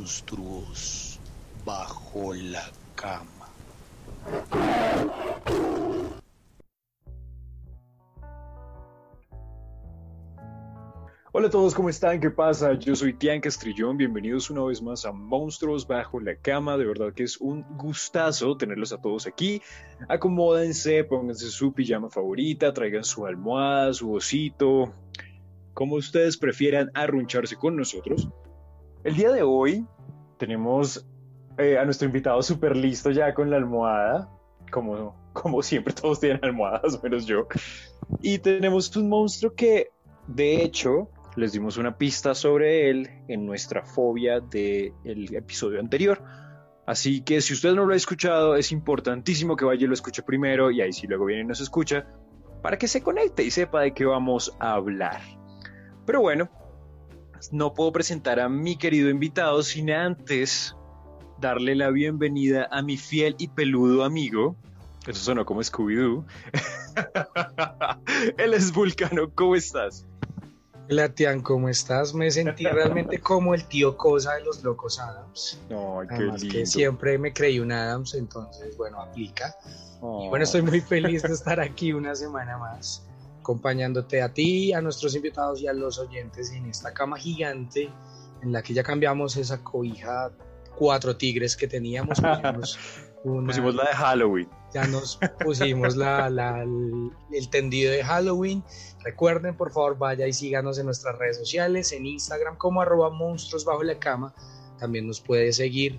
monstruos bajo la cama. Hola a todos, ¿cómo están? ¿Qué pasa? Yo soy Tian Castrillón, bienvenidos una vez más a Monstruos Bajo la Cama, de verdad que es un gustazo tenerlos a todos aquí. Acomódense, pónganse su pijama favorita, traigan su almohada, su osito, como ustedes prefieran arruncharse con nosotros. El día de hoy tenemos eh, a nuestro invitado súper listo ya con la almohada, como, como siempre todos tienen almohadas, menos yo. Y tenemos un monstruo que, de hecho, les dimos una pista sobre él en nuestra fobia del episodio anterior. Así que si usted no lo ha escuchado, es importantísimo que vaya y lo escuche primero y ahí sí luego viene y nos escucha para que se conecte y sepa de qué vamos a hablar. Pero bueno, no puedo presentar a mi querido invitado sin antes darle la bienvenida a mi fiel y peludo amigo. Eso sonó como Scooby-Doo. Él es Vulcano, ¿cómo estás? Hola, Tian, ¿cómo estás? Me sentí realmente como el tío Cosa de los Locos Adams. No, qué Además lindo. que siempre me creí un Adams, entonces, bueno, aplica. Oh. Y bueno, estoy muy feliz de estar aquí una semana más, acompañándote a ti, a nuestros invitados y a los oyentes en esta cama gigante en la que ya cambiamos esa cobija cuatro tigres que teníamos. Pusimos, una- Pusimos la de Halloween. ya nos pusimos la, la- el, el tendido de Halloween. Recuerden, por favor, vaya y síganos en nuestras redes sociales, en Instagram como arroba monstruos bajo la cama. También nos puede seguir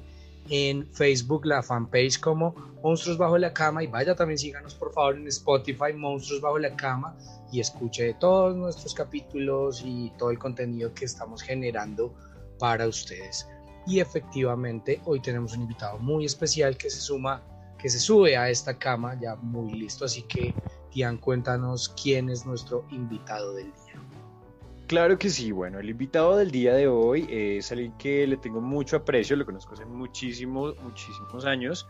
en Facebook, la fanpage como Monstruos Bajo la Cama. Y vaya también síganos, por favor, en Spotify, Monstruos Bajo la Cama. Y escuche todos nuestros capítulos y todo el contenido que estamos generando para ustedes. Y efectivamente, hoy tenemos un invitado muy especial que se suma que se sube a esta cama ya muy listo. Así que, Tian, cuéntanos quién es nuestro invitado del día. Claro que sí, bueno, el invitado del día de hoy es alguien que le tengo mucho aprecio, lo conozco hace muchísimos, muchísimos años.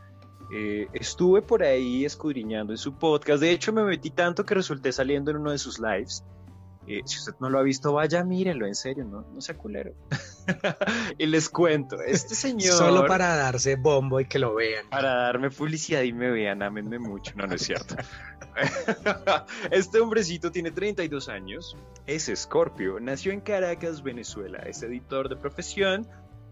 Eh, estuve por ahí escudriñando en su podcast, de hecho me metí tanto que resulté saliendo en uno de sus lives. Eh, si usted no lo ha visto, vaya, mírenlo, en serio, no, no sea culero. y les cuento, este señor... Solo para darse bombo y que lo vean. Para darme publicidad y me vean, ámenme mucho. No, no es cierto. Este hombrecito tiene 32 años, es escorpio, nació en Caracas, Venezuela, es editor de profesión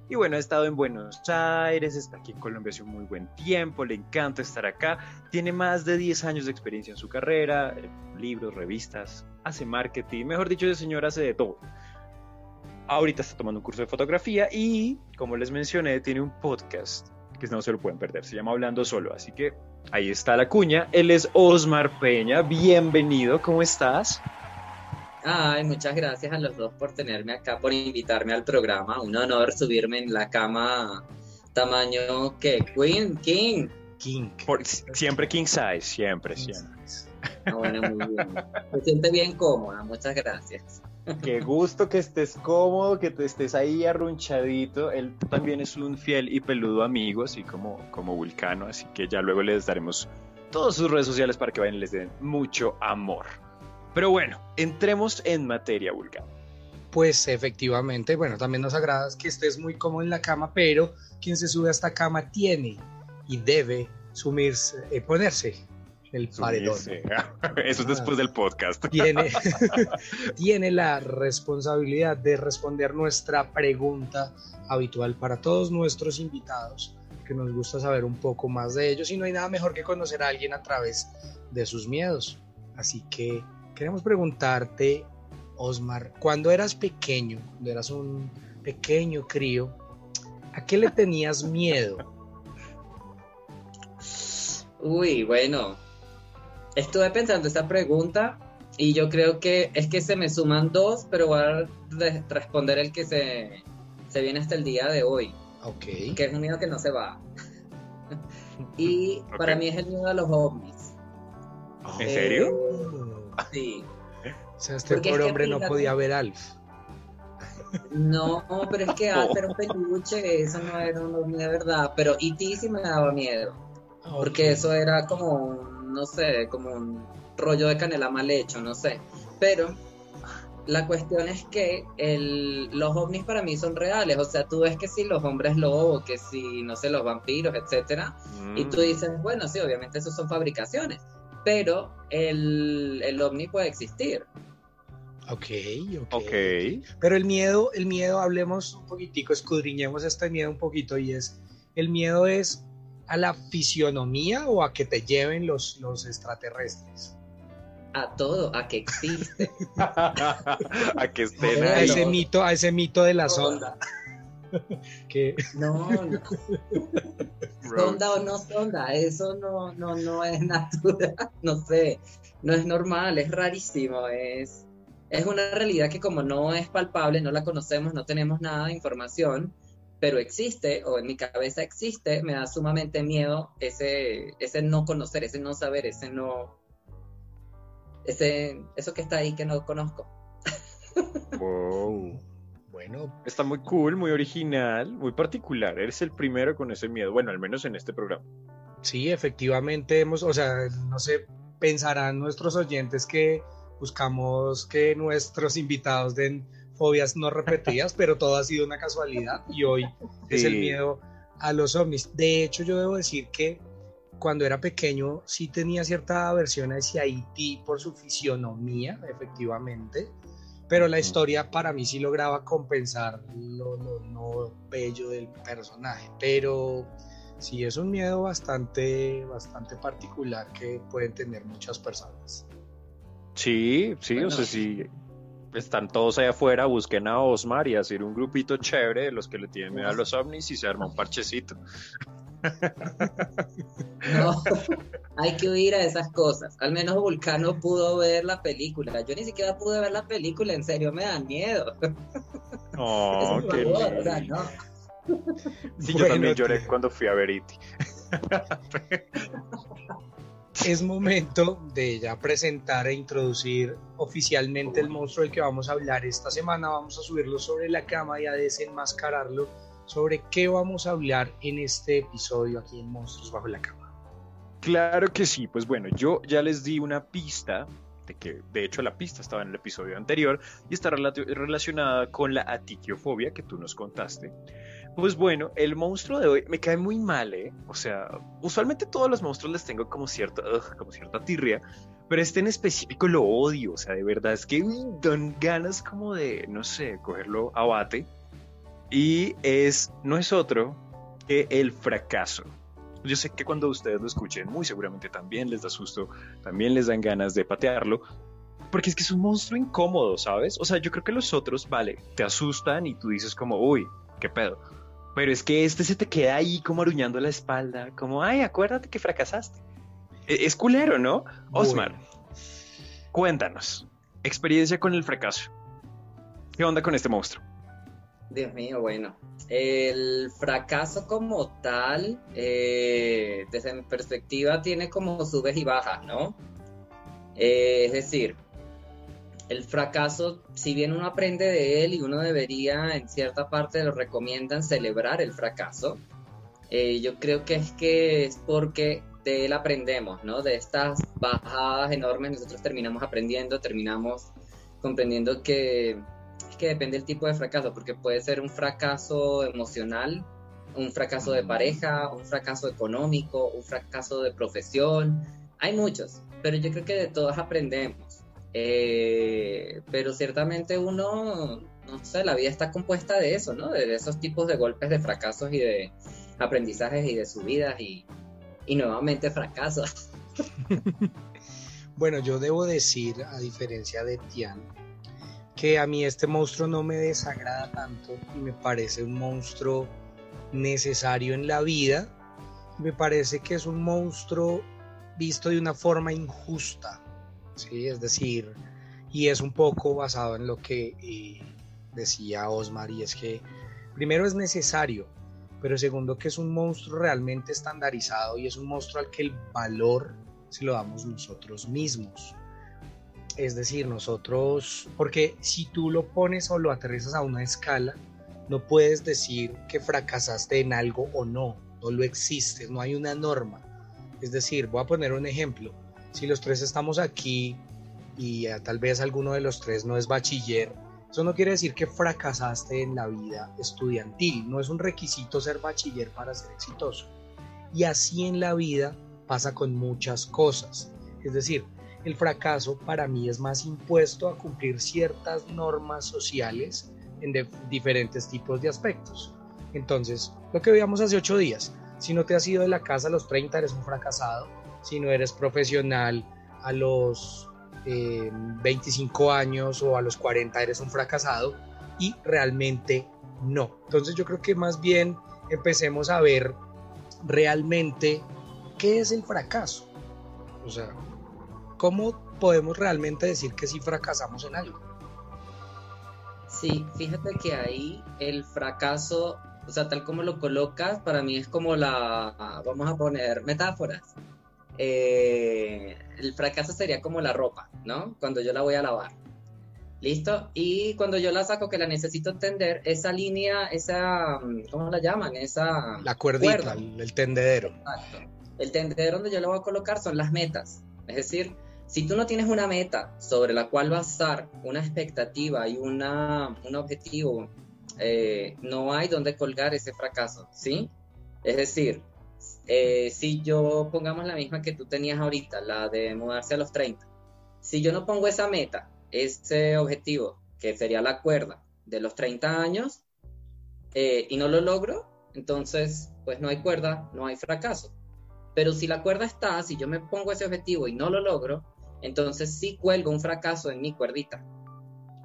y bueno, ha estado en Buenos Aires, está aquí en Colombia hace un muy buen tiempo, le encanta estar acá, tiene más de 10 años de experiencia en su carrera, eh, libros, revistas, hace marketing, mejor dicho, ese señor hace de todo. Ahorita está tomando un curso de fotografía y, como les mencioné, tiene un podcast que no se lo pueden perder, se llama Hablando Solo, así que ahí está la cuña, él es Osmar Peña, bienvenido, ¿cómo estás? Ay, muchas gracias a los dos por tenerme acá, por invitarme al programa. Un honor subirme en la cama tamaño que Queen, King. King. Por- siempre king size, siempre, siempre. Ah, bueno, muy bien. Me siente bien cómoda, muchas gracias. Qué gusto que estés cómodo, que te estés ahí arrunchadito. Él también es un fiel y peludo amigo, así como, como Vulcano, así que ya luego les daremos todas sus redes sociales para que vayan y les den mucho amor. Pero bueno, entremos en materia, Vulcano. Pues efectivamente, bueno, también nos agrada que estés muy cómodo en la cama, pero quien se sube a esta cama tiene y debe sumirse, eh, ponerse el paredón. Eso es después del podcast. Tiene, tiene la responsabilidad de responder nuestra pregunta habitual para todos nuestros invitados, que nos gusta saber un poco más de ellos y no hay nada mejor que conocer a alguien a través de sus miedos. Así que queremos preguntarte, Osmar, cuando eras pequeño, cuando eras un pequeño crío, ¿a qué le tenías miedo? Uy, bueno. Estuve pensando esa pregunta y yo creo que es que se me suman dos, pero voy a re- responder el que se, se viene hasta el día de hoy. Ok. que es un miedo que no se va. y para mí es el miedo a los ovnis. ¿En serio? Sí. O sea, este Porque es pobre que hombre no podía ver Alf. No, pero es que Alf era un peluche, eso no era un ovni de verdad. Pero E.T. sí me daba miedo. Porque Ok. eso era como, no sé, como un rollo de canela mal hecho, no sé. Pero la cuestión es que el, los ovnis para mí son reales. O sea, tú ves que si los hombres lobo, que si, no sé, los vampiros, etcétera. Y tú Mm. dices, bueno, sí, obviamente esos son fabricaciones. Pero el, el ovni puede existir. Ok, ok. Ok. Pero el miedo, el miedo, hablemos un poquitico, escudriñemos este miedo un poquito y es, el miedo es a la fisionomía o a que te lleven los, los extraterrestres. A todo, a que existe. a que estén. A ahí. ese mito, a ese mito de la sonda. que No, no. sonda o no sonda, eso no, no, no es natural, no sé, no es normal, es rarísimo, es, es una realidad que como no es palpable, no la conocemos, no tenemos nada de información, pero existe, o en mi cabeza existe, me da sumamente miedo ese, ese no conocer, ese no saber, ese no, ese, eso que está ahí que no conozco. Wow. Bueno, Está muy cool, muy original, muy particular. Eres el primero con ese miedo. Bueno, al menos en este programa. sí, efectivamente hemos, o sea, no sé, pensarán nuestros oyentes que buscamos que nuestros invitados den fobias no repetidas, pero todo ha sido una casualidad y hoy es el Sí. miedo a los ovnis. De hecho, yo debo decir que cuando era pequeño sí tenía cierta aversión hacia Haití por su fisionomía, efectivamente, pero la historia para mí sí lograba compensar lo, lo no bello del personaje, pero sí es un miedo bastante, bastante particular que pueden tener muchas personas. Sí, sí, Bueno. o sea, si están todos allá afuera, busquen a Osmar y hacer un grupito chévere de los que le tienen miedo a los ovnis y se arma un parchecito. No, hay que huir a esas cosas. Al menos Vulcano pudo ver la película. Yo ni siquiera pude ver la película, en serio, me dan miedo. Oh, qué favor, o sea, no. Sí, yo Bueno, también lloré tío. cuando fui a ver E.T. es momento de ya presentar e introducir oficialmente el monstruo del que vamos a hablar esta semana. Vamos a subirlo sobre la cama y a desenmascararlo sobre qué vamos a hablar en este episodio aquí en Monstruos Bajo la Cama. Claro que sí, pues bueno, yo ya les di una pista, de que de hecho la pista estaba en el episodio anterior y está relacionada con la atiquiofobia que tú nos contaste. Pues bueno, el monstruo de hoy me cae muy mal, ¿eh? O sea, usualmente todos los monstruos les tengo como, cierto, ugh, como cierta tirria, pero este en específico lo odio, o sea, de verdad es que dan ganas como de, no sé, cogerlo a bate. Y es, no es otro que el fracaso. Yo sé que cuando ustedes lo escuchen, muy seguramente también les da susto, también les dan ganas de patearlo, porque es que es un monstruo incómodo, ¿sabes? O sea, yo creo que los otros, vale, te asustan y tú dices como, uy, qué pedo. Pero es que este se te queda ahí como aruñando la espalda, como, ay, acuérdate que fracasaste. E- Es culero, ¿no? Osmar, cuéntanos, experiencia con el fracaso. ¿Qué onda con este monstruo? Dios mío, bueno. El fracaso como tal, eh, desde mi perspectiva, tiene como subes y bajas, ¿no? Eh, es decir, el fracaso, si bien uno aprende de él y uno debería, en cierta parte lo recomiendan celebrar el fracaso, eh, yo creo que es que es porque de él aprendemos, ¿no? De estas bajadas enormes nosotros terminamos aprendiendo, terminamos comprendiendo que que depende del tipo de fracaso, porque puede ser un fracaso emocional, un fracaso de pareja, un fracaso económico, un fracaso de profesión. Hay muchos, pero yo creo que de todos aprendemos. Eh, pero ciertamente uno, no sé, la vida está compuesta de eso, ¿no? De esos tipos de golpes de fracasos y de aprendizajes y de subidas y, y nuevamente fracasos. Bueno, yo debo decir, a diferencia de Tian, que a mí este monstruo no me desagrada tanto y me parece un monstruo necesario en la vida. Me parece que es un monstruo visto de una forma injusta, ¿sí? Es decir, y es un poco basado en lo que eh, decía Osmar, es que primero es necesario, pero segundo que es un monstruo realmente estandarizado y es un monstruo al que el valor se lo damos nosotros mismos. Es decir, nosotros, porque si tú lo pones o lo aterrizas a una escala, no puedes decir que fracasaste en algo o no, no lo existe, no hay una norma. Es decir, voy a poner un ejemplo. Si los tres estamos aquí y eh, tal vez alguno de los tres no es bachiller, eso no quiere decir que fracasaste en la vida estudiantil, no es un requisito ser bachiller para ser exitoso. Y así en la vida pasa con muchas cosas. Es decir, el fracaso para mí es más impuesto a cumplir ciertas normas sociales en diferentes tipos de aspectos. Entonces, lo que veíamos hace ocho días, si no te has ido de la casa a los 30 eres un fracasado, si no eres profesional a los 25 años o a los 40 eres un fracasado y realmente no. Entonces yo creo que más bien empecemos a ver realmente qué es el fracaso. O sea, ¿cómo podemos realmente decir que sí fracasamos en algo? Sí, fíjate que ahí el fracaso, o sea, tal como lo colocas, para mí es como la, vamos a poner metáforas. Eh, el fracaso sería como la ropa, ¿no? Cuando yo la voy a lavar. ¿Listo? Y cuando yo la saco, que la necesito tender, esa línea, esa, ¿cómo la llaman? Esa... La cuerdita, el, tendedero. Exacto. El tendedero donde yo la voy a colocar son las metas. Es decir, si tú no tienes una meta sobre la cual basar una expectativa y una, un objetivo, eh, no hay donde colgar ese fracaso, ¿sí? Es decir, eh, si yo pongamos la misma que tú tenías ahorita, la de mudarse a los 30, si yo no pongo esa meta, ese objetivo, que sería la cuerda de los 30 años, eh, y no lo logro, entonces pues no hay cuerda, no hay fracaso. Pero si la cuerda está, si yo me pongo ese objetivo y no lo logro, entonces sí cuelgo un fracaso en mi cuerdita.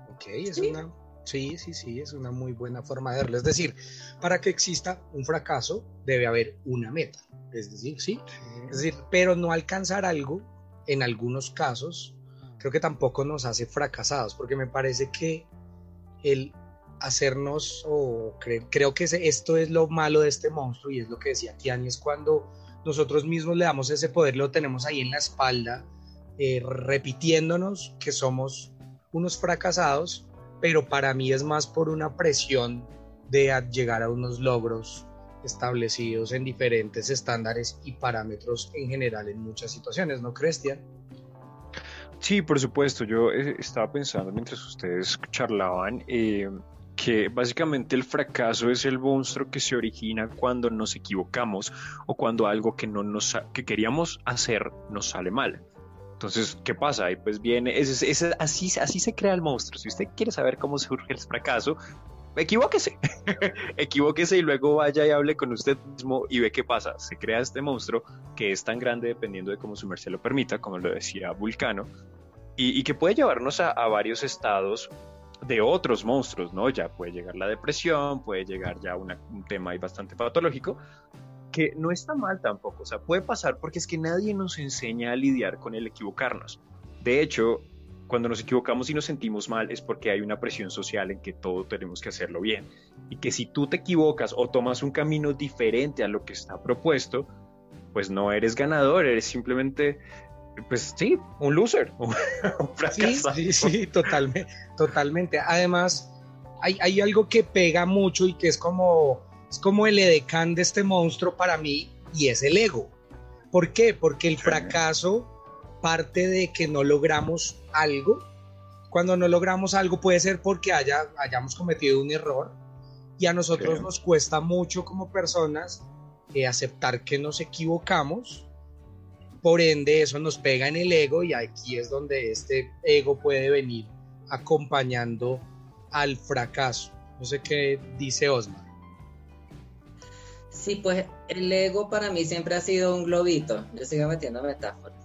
Ok, es una Sí, sí, sí, es una muy buena forma de verlo. Es decir, para que exista un fracaso debe haber una meta. Es decir, sí. Es decir, pero no alcanzar algo, en algunos casos, creo que tampoco nos hace fracasados, porque me parece que el hacernos, o creo que esto es lo malo de este monstruo, y es lo que decía Tiani, es cuando nosotros mismos le damos ese poder, lo tenemos ahí en la espalda, eh, repitiéndonos que somos unos fracasados pero para mí es más por una presión de llegar a unos logros establecidos en diferentes estándares y parámetros en general en muchas situaciones, ¿no, Cristian? Sí, por supuesto. Yo eh, estaba pensando mientras ustedes charlaban eh, que básicamente el fracaso es el monstruo que se origina cuando nos equivocamos o cuando algo que no nos que queríamos hacer nos sale mal. Entonces, ¿qué pasa? Y pues viene, es, así, así se crea el monstruo. Si usted quiere saber cómo surge el fracaso, equivóquese, equivóquese y luego vaya y hable con usted mismo y ve qué pasa. Se crea este monstruo que es tan grande dependiendo de cómo su merced lo permita, como lo decía Vulcano, y, que puede llevarnos a, varios estados de otros monstruos, ¿no? Ya puede llegar la depresión, puede llegar ya un tema ahí bastante patológico, que no está mal tampoco, o sea, puede pasar porque es que nadie nos enseña a lidiar con el equivocarnos. De hecho, cuando nos equivocamos y nos sentimos mal es porque hay una presión social en que todo tenemos que hacerlo bien. Y que si tú te equivocas o tomas un camino diferente a lo que está propuesto, pues no eres ganador, eres simplemente, pues sí, un loser. Sí, sí, sí, totalmente, totalmente. Además, hay, hay algo que pega mucho y que es como es como el edecán de este monstruo para mí y es el ego. ¿Por qué? Porque el fracaso parte de que no logramos algo. Cuando no logramos algo puede ser porque haya, hayamos cometido un error y a nosotros nos cuesta mucho como personas eh, aceptar que nos equivocamos. Por ende, eso nos pega en el ego y aquí es donde este ego puede venir acompañando al fracaso. No sé qué dice Osman. Sí, pues el ego para mí siempre ha sido un globito. Yo sigo metiendo metáforas.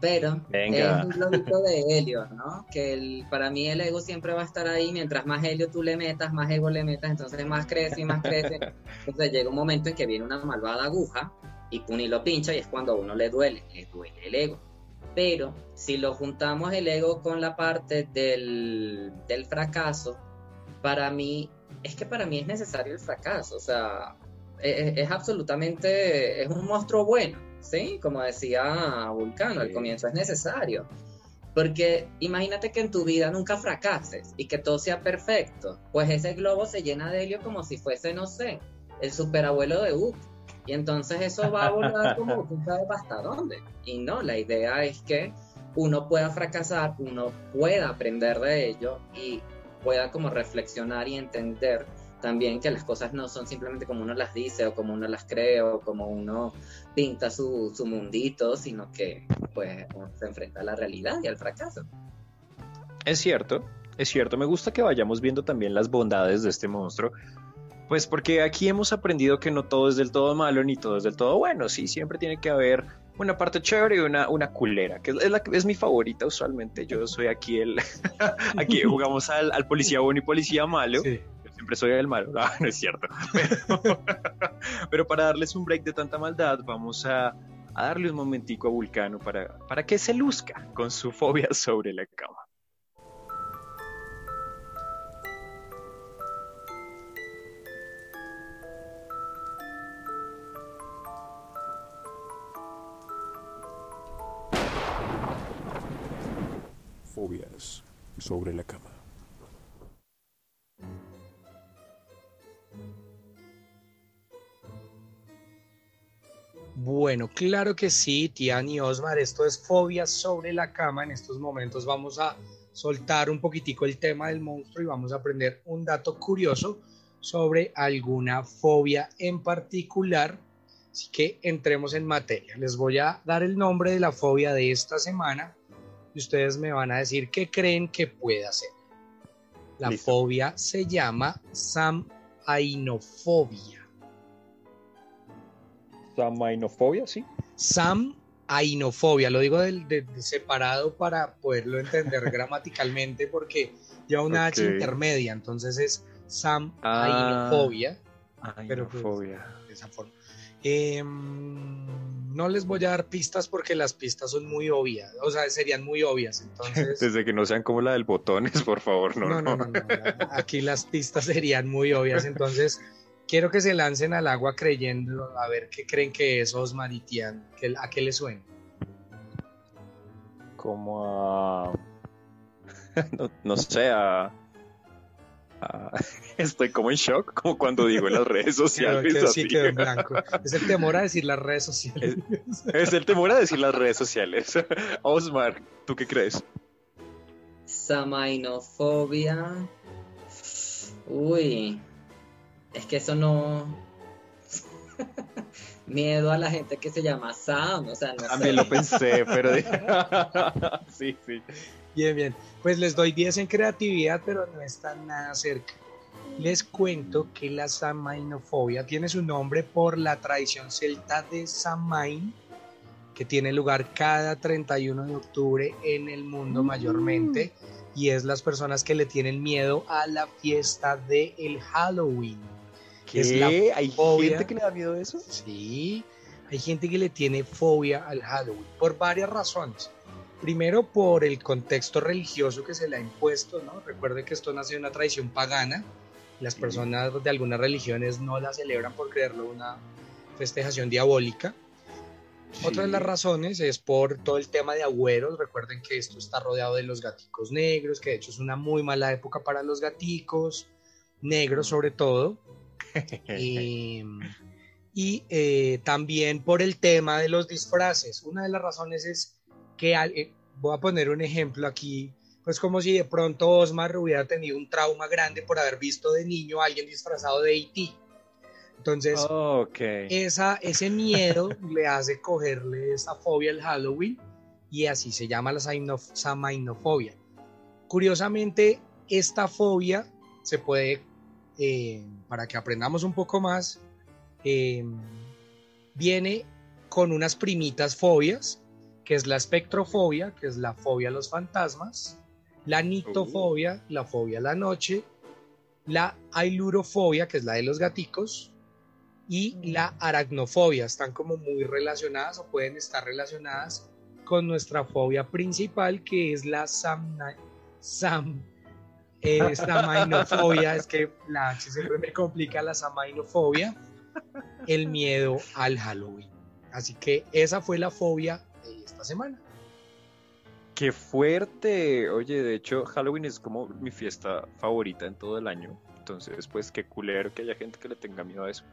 Pero es un globito de helio, ¿no? Que el, para mí el ego siempre va a estar ahí. Mientras más helio tú le metas, más ego le metas, entonces más crece y más crece. Entonces llega un momento en que viene una malvada aguja y Puni lo pincha y es cuando a uno le duele, le duele el ego. Pero si lo juntamos el ego con la parte del, del fracaso, para mí, es que para mí es necesario el fracaso. O sea, es, absolutamente, es un monstruo bueno, ¿sí? Como decía Vulcano, al comienzo es necesario. Porque imagínate que en tu vida nunca fracases y que todo sea perfecto. Pues ese globo se llena de helio como si fuese, no sé, el superabuelo de Up. Y entonces eso va a volar como tú sabes hasta dónde. Y no, la idea es que uno pueda fracasar, uno pueda aprender de ello y pueda como reflexionar y entender también que las cosas no son simplemente como uno las dice o como uno las cree o como uno pinta su, su mundito, sino que pues uno se enfrenta a la realidad y al fracaso. Es cierto, es cierto. Me gusta que vayamos viendo también las bondades de este monstruo. Pues porque aquí hemos aprendido que no todo es del todo malo ni todo es del todo bueno. Sí, siempre tiene que haber una parte chévere y una, una culera, que es, la, es mi favorita usualmente. Yo soy aquí el... aquí jugamos al, al, policía bueno y policía malo. Sí. Siempre soy el malo. Ah, no es cierto. Pero, para darles un break de tanta maldad, vamos a, a darle un momentico a Vulcano para, para que se luzca con su fobia sobre la cama. fobias sobre la cama. Bueno, claro que sí, Tian y Osmar, esto es fobias sobre la cama. En estos momentos vamos a soltar un poquitico el tema del monstruo y vamos a aprender un dato curioso sobre alguna fobia en particular. Así que entremos en materia. Les voy a dar el nombre de la fobia de esta semana y ustedes me van a decir qué creen que puede hacer. La fobia se llama samainofobia. Samainofobia, sí. Samainofobia, lo digo de, separado para poderlo entender gramaticalmente porque lleva una H intermedia, entonces es samainofobia. Ah, pero pues, de esa forma. Eh, no les voy a dar pistas porque las pistas son muy obvias, o sea, serían muy obvias. Entonces... Desde que no sean como la del botones, por favor, no. No, no, no, Aquí las pistas serían muy obvias, entonces quiero que se lancen al agua creyendo, a ver qué creen que es Osmaritian, ¿a qué le suena? Como a... no, no sé, a estoy como en shock, como cuando digo en las redes sociales. sí, quedó en blanco. Es el temor a decir las redes sociales. Es, el temor a decir las redes sociales. Osmar, ¿tú qué crees? Samainofobia. Uy, es que eso no. Miedo a la gente que se llama Sam, o sea, no También lo pensé, pero. sí, sí. Bien, bien. Pues les doy 10 en creatividad, pero no están nada cerca. Les cuento que la samainofobia tiene su nombre por la tradición celta de Samain, que tiene lugar cada 31 de octubre en el mundo mm. mayormente, y es las personas que le tienen miedo a la fiesta del el Halloween. ¿Qué? ¿Hay gente que le da miedo a eso? Sí, hay gente que le tiene fobia al Halloween por varias razones. Primero por el contexto religioso que se le ha impuesto, ¿no? Recuerde que esto nace de una tradición pagana. Las personas de algunas religiones no la celebran por creerlo una festejación diabólica. Otra de las razones es por todo el tema de agüeros. Recuerden que esto está rodeado de los gaticos negros, que de hecho es una muy mala época para los gaticos, negros sobre todo. Y, eh, también por el tema de los disfraces. Una de las razones es que eh, voy a poner un ejemplo aquí, pues como si de pronto Osmar hubiera tenido un trauma grande por haber visto de niño a alguien disfrazado de E.T. Entonces, esa, ese miedo le hace cogerle esa fobia al Halloween y así se llama la samainofobia. Curiosamente, esta fobia se puede, eh, para que aprendamos un poco más, eh, viene con unas primitas fobias que es la espectrofobia, que es la fobia a los fantasmas, la nictofobia, la fobia a la noche, la ailurofobia, que es la de los gaticos, y la aracnofobia. Están como muy relacionadas o pueden estar relacionadas con nuestra fobia principal, que es la samna, sam, eh, samainofobia. es que la H siempre me complica la samainofobia, el miedo al Halloween. Así que esa fue la fobia semana. Qué fuerte. Oye, de hecho, Halloween es como mi fiesta favorita en todo el año. Entonces, pues qué culero que haya gente que le tenga miedo a eso.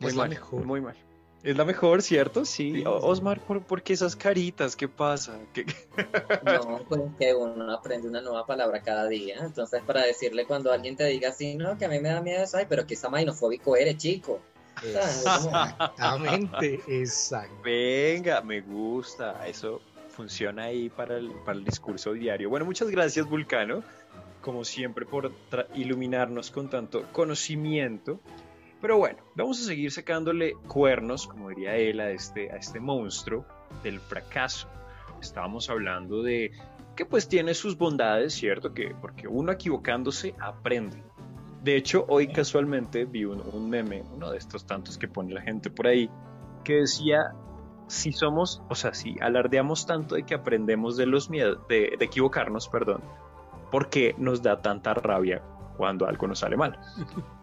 Muy mal, muy mal. Es la mejor, ¿cierto? Sí. Osmar, ¿por, por qué esas caritas? ¿Qué pasa? ¿Qué- No, pues que uno aprende una nueva palabra cada día. Entonces, para decirle cuando alguien te diga así, no, que a mí me da miedo eso, ay, pero que samainofóbico eres, chico. Exactamente, exacto. Venga, me gusta. Eso funciona ahí para el, para el discurso diario. Bueno, muchas gracias, Vulcano, como siempre, por tra- iluminarnos con tanto conocimiento. Pero bueno, vamos a seguir sacándole cuernos, como diría él, a este, a este monstruo del fracaso. Estábamos hablando de que pues tiene sus bondades, ¿cierto? Que porque uno equivocándose aprende. De hecho, hoy casualmente vi un, un meme, uno de estos tantos que pone la gente por ahí, que decía, si somos, o sea, si alardeamos tanto de que aprendemos de los miedos, de, de equivocarnos, perdón, ¿por qué nos da tanta rabia cuando algo nos sale mal?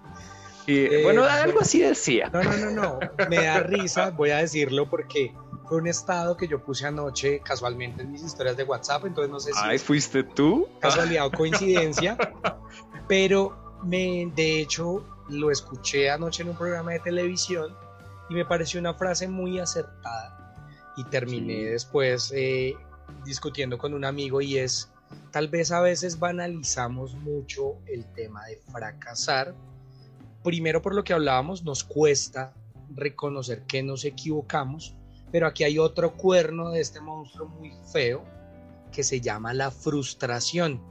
Y Eh, bueno, algo así decía. No, no, no, no. Me da risa, voy a decirlo porque fue un estado que yo puse anoche casualmente en mis historias de WhatsApp, entonces no sé si Ay, ¿fuiste tú? casualidad o coincidencia, pero me, de hecho lo escuché anoche en un programa de televisión y me pareció una frase muy acertada y terminé Sí. después eh, discutiendo con un amigo y es, tal vez a veces banalizamos mucho el tema de fracasar, primero por lo que hablábamos, nos cuesta reconocer que nos equivocamos, pero aquí hay otro cuerno de este monstruo muy feo que se llama la frustración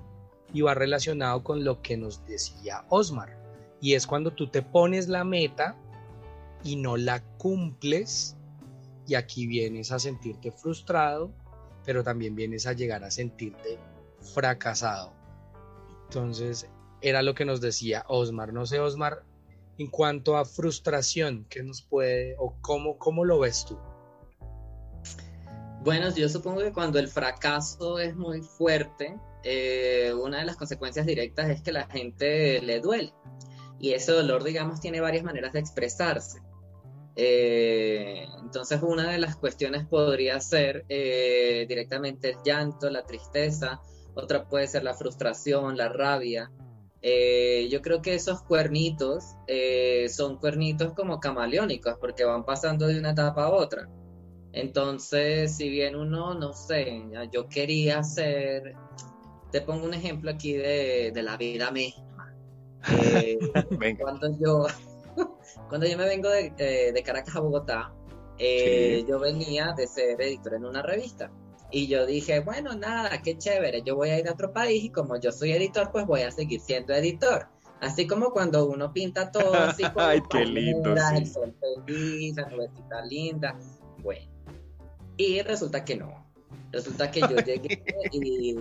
y va relacionado con lo que nos decía Osmar. Y es cuando tú te pones la meta y no la cumples y aquí vienes a sentirte frustrado, pero también vienes a llegar a sentirte fracasado. Entonces, era lo que nos decía Osmar. No sé, Osmar, en cuanto a frustración, ¿qué nos puede o cómo, cómo lo ves tú? Bueno, yo supongo que cuando el fracaso es muy fuerte, eh, una de las consecuencias directas es que la gente le duele. Y ese dolor, digamos, tiene varias maneras de expresarse. Eh, entonces, una de las cuestiones podría ser eh, directamente el llanto, la tristeza, otra puede ser la frustración, la rabia. Eh, yo creo que esos cuernitos eh, son cuernitos como camaleónicos, porque van pasando de una etapa a otra. Entonces, si bien uno, no sé, yo quería ser, te pongo un ejemplo aquí de, de la vida misma. Eh, cuando yo, cuando yo me vengo de, eh, de Caracas a Bogotá, eh, Sí. yo venía de ser editor en una revista. Y yo dije, bueno, nada, qué chévere, yo voy a ir a otro país y como yo soy editor, pues voy a seguir siendo editor. Así como cuando uno pinta todo así con Ay, qué lindo, palmeras, sí. el sol feliz, la nubecita linda. Bueno, y resulta que no. Resulta que yo llegué y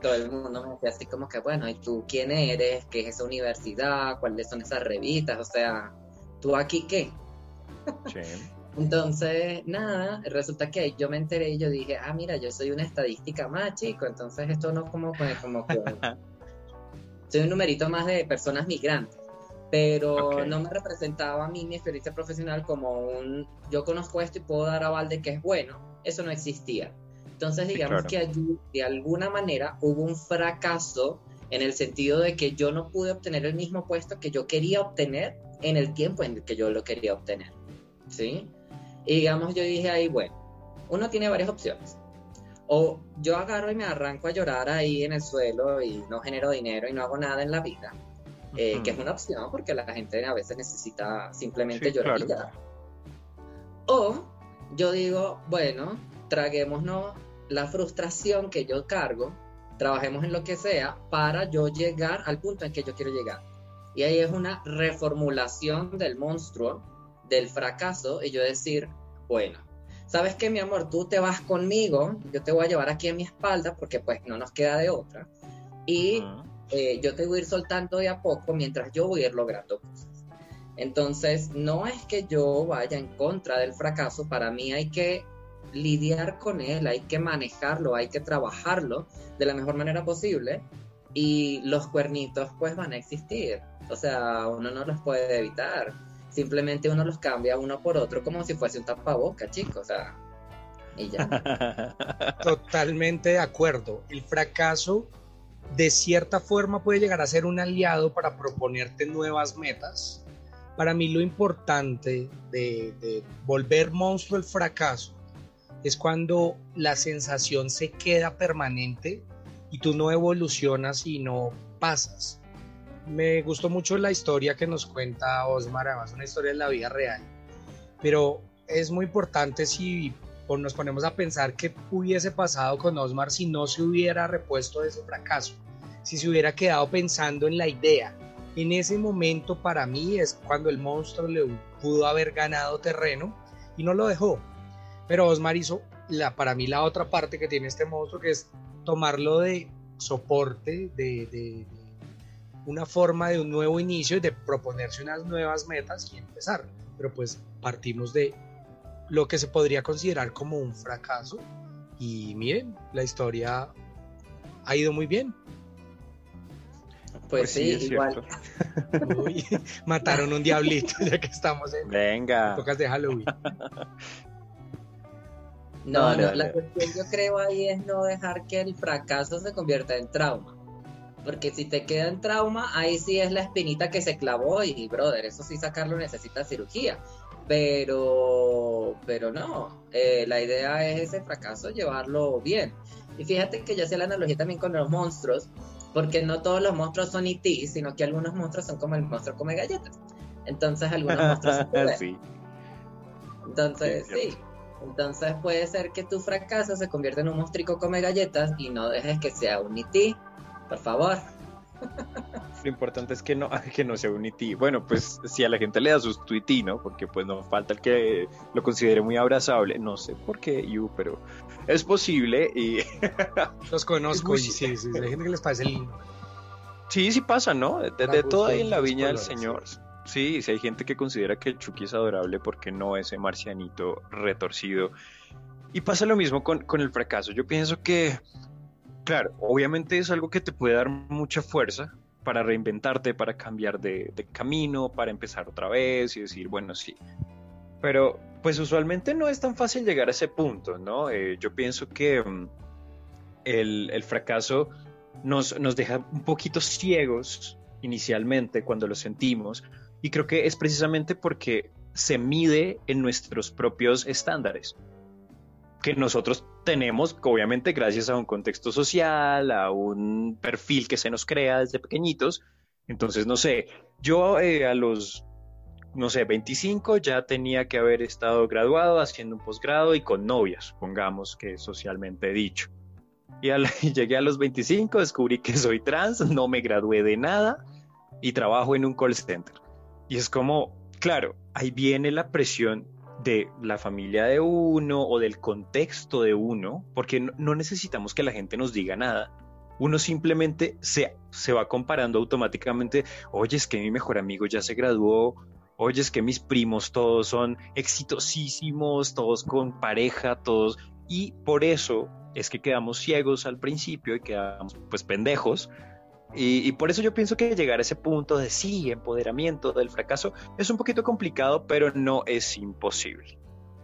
todo el mundo me decía así como que, bueno, ¿y tú quién eres? ¿Qué es esa universidad? ¿Cuáles son esas revistas? O sea, ¿tú aquí qué? Sí. Entonces, nada, resulta que ahí yo me enteré y yo dije, ah, mira, yo soy una estadística más, chico, entonces esto no como, que- como que... soy un numerito más de personas migrantes, pero no me representaba a mí mi experiencia profesional como un, yo conozco esto y puedo dar aval de que es bueno, eso no existía. Entonces, Sí, digamos claro. que allí, de alguna manera, hubo un fracaso en el sentido de que yo no pude obtener el mismo puesto que yo quería obtener en el tiempo en el que yo lo quería obtener. ¿Sí? Y digamos, yo dije ahí, bueno, uno tiene varias opciones. O yo agarro y me arranco a llorar ahí en el suelo y no genero dinero y no hago nada en la vida, eh, que es una opción porque la gente a veces necesita simplemente Sí, llorar y claro. ya. O yo digo, bueno, traguémonos la frustración que yo cargo, trabajemos en lo que sea para yo llegar al punto en que yo quiero llegar. Y ahí es una reformulación del monstruo, del fracaso, y yo decir, bueno, ¿sabes qué, mi amor? Tú te vas conmigo, yo te voy a llevar aquí en mi espalda porque pues no nos queda de otra. Y eh, yo te voy a ir soltando de a poco mientras yo voy a ir logrando cosas. Entonces, no es que yo vaya en contra del fracaso, para mí hay que lidiar con él, hay que manejarlo, hay que trabajarlo de la mejor manera posible y los cuernitos pues van a existir, o sea, uno no los puede evitar, simplemente uno los cambia uno por otro como si fuese un tapaboca, chicos, o sea, y ya. Totalmente de acuerdo. El fracaso de cierta forma puede llegar a ser un aliado para proponerte nuevas metas, para mí lo importante de, de volver monstruo el fracaso es cuando la sensación se queda permanente y tú no evolucionas y no pasas. Me gustó mucho la historia que nos cuenta Osmar, además una historia de la vida real, pero es muy importante si nos ponemos a pensar qué hubiese pasado con Osmar si no se hubiera repuesto de ese fracaso, si se hubiera quedado pensando en la idea. En ese momento para mí es cuando el monstruo le pudo haber ganado terreno y no lo dejó. Pero Osmar hizo la, para mí la otra parte que tiene este monstruo, que es tomarlo de soporte, de, de, una forma de un nuevo inicio y de proponerse unas nuevas metas y empezar. Pero pues partimos de lo que se podría considerar como un fracaso y miren, la historia ha ido muy bien. Pues, pues sí, igual. mataron un diablito ya que estamos en Venga. épocas de Halloween. No, no, la cuestión yo creo ahí es no dejar que el fracaso se convierta en trauma. Porque si te queda en trauma, ahí sí es la espinita que se clavó y, brother, eso sí sacarlo necesita cirugía. Pero, pero no, eh, la idea es ese fracaso llevarlo bien. Y fíjate que yo hacía la analogía también con los monstruos, porque no todos los monstruos son IT, e sino que algunos monstruos son como el monstruo come galletas. Entonces algunos monstruos son sí. Entonces, sí. Entonces puede ser que tu fracaso se convierta en un monstruo come galletas y no dejes que sea un IT, por favor. Lo importante es que no, que no sea un IT. Bueno, pues si a la gente le da sus tweety, ¿no? Porque pues no falta el que lo considere muy abrazable. No sé por qué, you, pero es posible y... Los conozco y sí, sí, hay gente que les parece lindo. Sí, sí pasa, ¿no? De, todo ahí en la viña del Señor. Sí, sí hay gente que considera que el Chucky es adorable porque no ese marcianito retorcido. Y pasa lo mismo con, con el fracaso. Yo pienso que, claro, obviamente es algo que te puede dar mucha fuerza para reinventarte, para cambiar de, camino, para empezar otra vez y decir, bueno, sí. Pero pues usualmente no es tan fácil llegar a ese punto, ¿no? Eh, yo pienso que mm, el, fracaso nos, nos deja un poquito ciegos inicialmente cuando lo sentimos, y creo que es precisamente porque se mide en nuestros propios estándares que nosotros tenemos, obviamente gracias a un contexto social, a un perfil que se nos crea desde pequeñitos. Entonces, no sé, yo eh, a los, no sé, 25 ya tenía que haber estado graduado, haciendo un posgrado y con novias, pongamos que socialmente dicho. Y, y llegué a los 25, descubrí que soy trans, no me gradué de nada y trabajo en un call center. Y es como, claro, ahí viene la presión de la familia de uno o del contexto de uno, porque no, necesitamos que la gente nos diga nada. Uno simplemente se, se va comparando automáticamente, oye, es que mi mejor amigo ya se graduó, oye, es que mis primos todos son exitosísimos, todos con pareja, todos, y por eso es que quedamos ciegos al principio y quedamos pues pendejos y, por eso yo pienso que llegar a ese punto de sí, empoderamiento del fracaso, es un poquito complicado, pero no es imposible.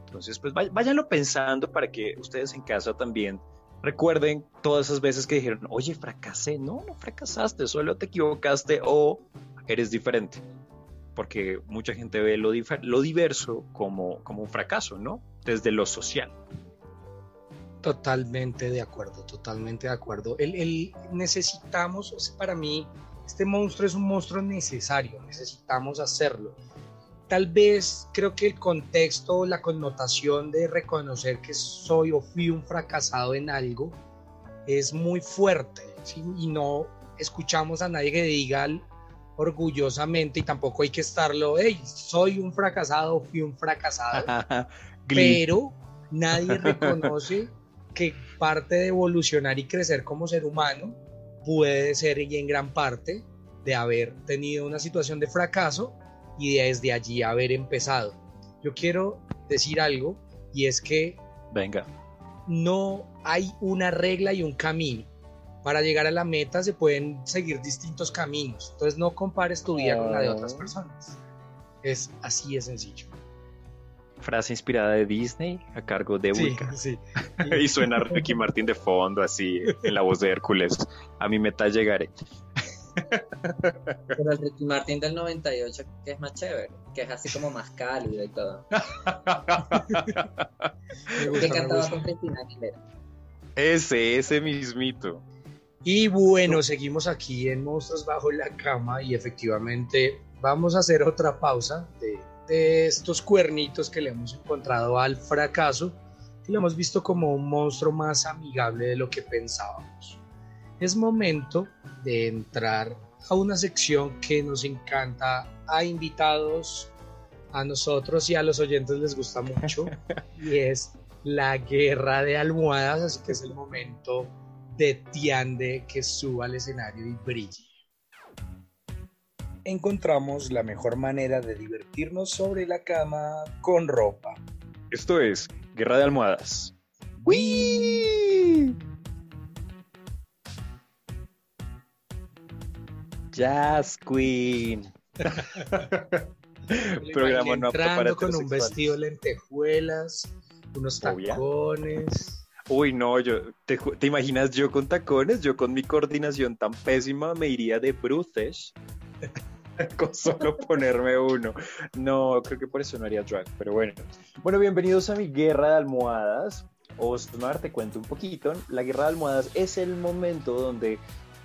Entonces, pues váyanlo pensando para que ustedes en casa también recuerden todas esas veces que dijeron, oye, fracasé. No, no fracasaste, solo te equivocaste o eres diferente. Porque mucha gente ve lo, lo diverso como, como un fracaso, ¿no? Desde lo social. Totalmente de acuerdo, totalmente de acuerdo. El, necesitamos, para mí, este monstruo es un monstruo necesario, necesitamos hacerlo. Tal vez creo que el contexto, la connotación de reconocer que soy o fui un fracasado en algo es muy fuerte y no escuchamos a nadie que diga orgullosamente y tampoco hay que estarlo, hey, soy un fracasado, fui un fracasado, pero nadie reconoce que parte de evolucionar y crecer como ser humano puede ser y en gran parte de haber tenido una situación de fracaso y desde allí haber empezado. Yo quiero decir algo y es que venga no hay una regla y un camino. Para llegar a la meta se pueden seguir distintos caminos. Entonces no compares tu vida con la de otras ah. personas. Es así de sencillo frase inspirada de Disney a cargo de Wicca. y suena Ricky Martin de fondo, así, en la voz de Hércules. A mi meta llegaré. Pero el Ricky Martin del 98 que es más chévere, que es así como más cálido y todo. Me que gusta, me cantaba con Cristina Aguilera. Ese, ese mismito. Y bueno, seguimos aquí en Monstruos Bajo la Cama y efectivamente vamos a hacer otra pausa de, de estos cuernitos que le hemos encontrado al fracaso, que lo hemos visto como un monstruo más amigable de lo que pensábamos. Es momento de entrar a una sección que nos encanta a invitados, a nosotros y a los oyentes les gusta mucho, y es la guerra de almohadas, así que es el momento de Tiande que suba al escenario y brille. Encontramos la mejor manera de divertirnos sobre la cama con ropa. Esto es Guerra de Almohadas. ¡Wii! Jazz Queen. Programa no apto para entrando con un vestido lentejuelas, unos Obvia. tacones. Uy, no, yo, te, ¿te imaginas yo con tacones? Yo con mi coordinación tan pésima me iría de bruces con solo ponerme uno. No, creo que por eso no haría drag, pero bueno. Bueno, bienvenidos a mi guerra de almohadas. Osmar, te cuento un poquito. La guerra de almohadas es el momento donde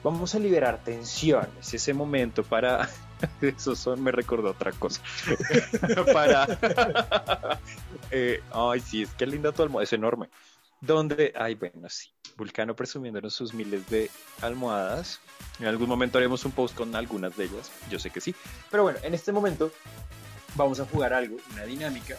vamos a liberar tensiones. Ese momento para... Eso son, me recordó otra cosa. para... Eh, ay, sí, es que linda tu almohada, es enorme donde, ay, bueno, sí, Vulcano presumiéndonos sus miles de almohadas. En algún momento haremos un post con algunas de ellas, yo sé que sí. Pero bueno, en este momento vamos a jugar algo, una dinámica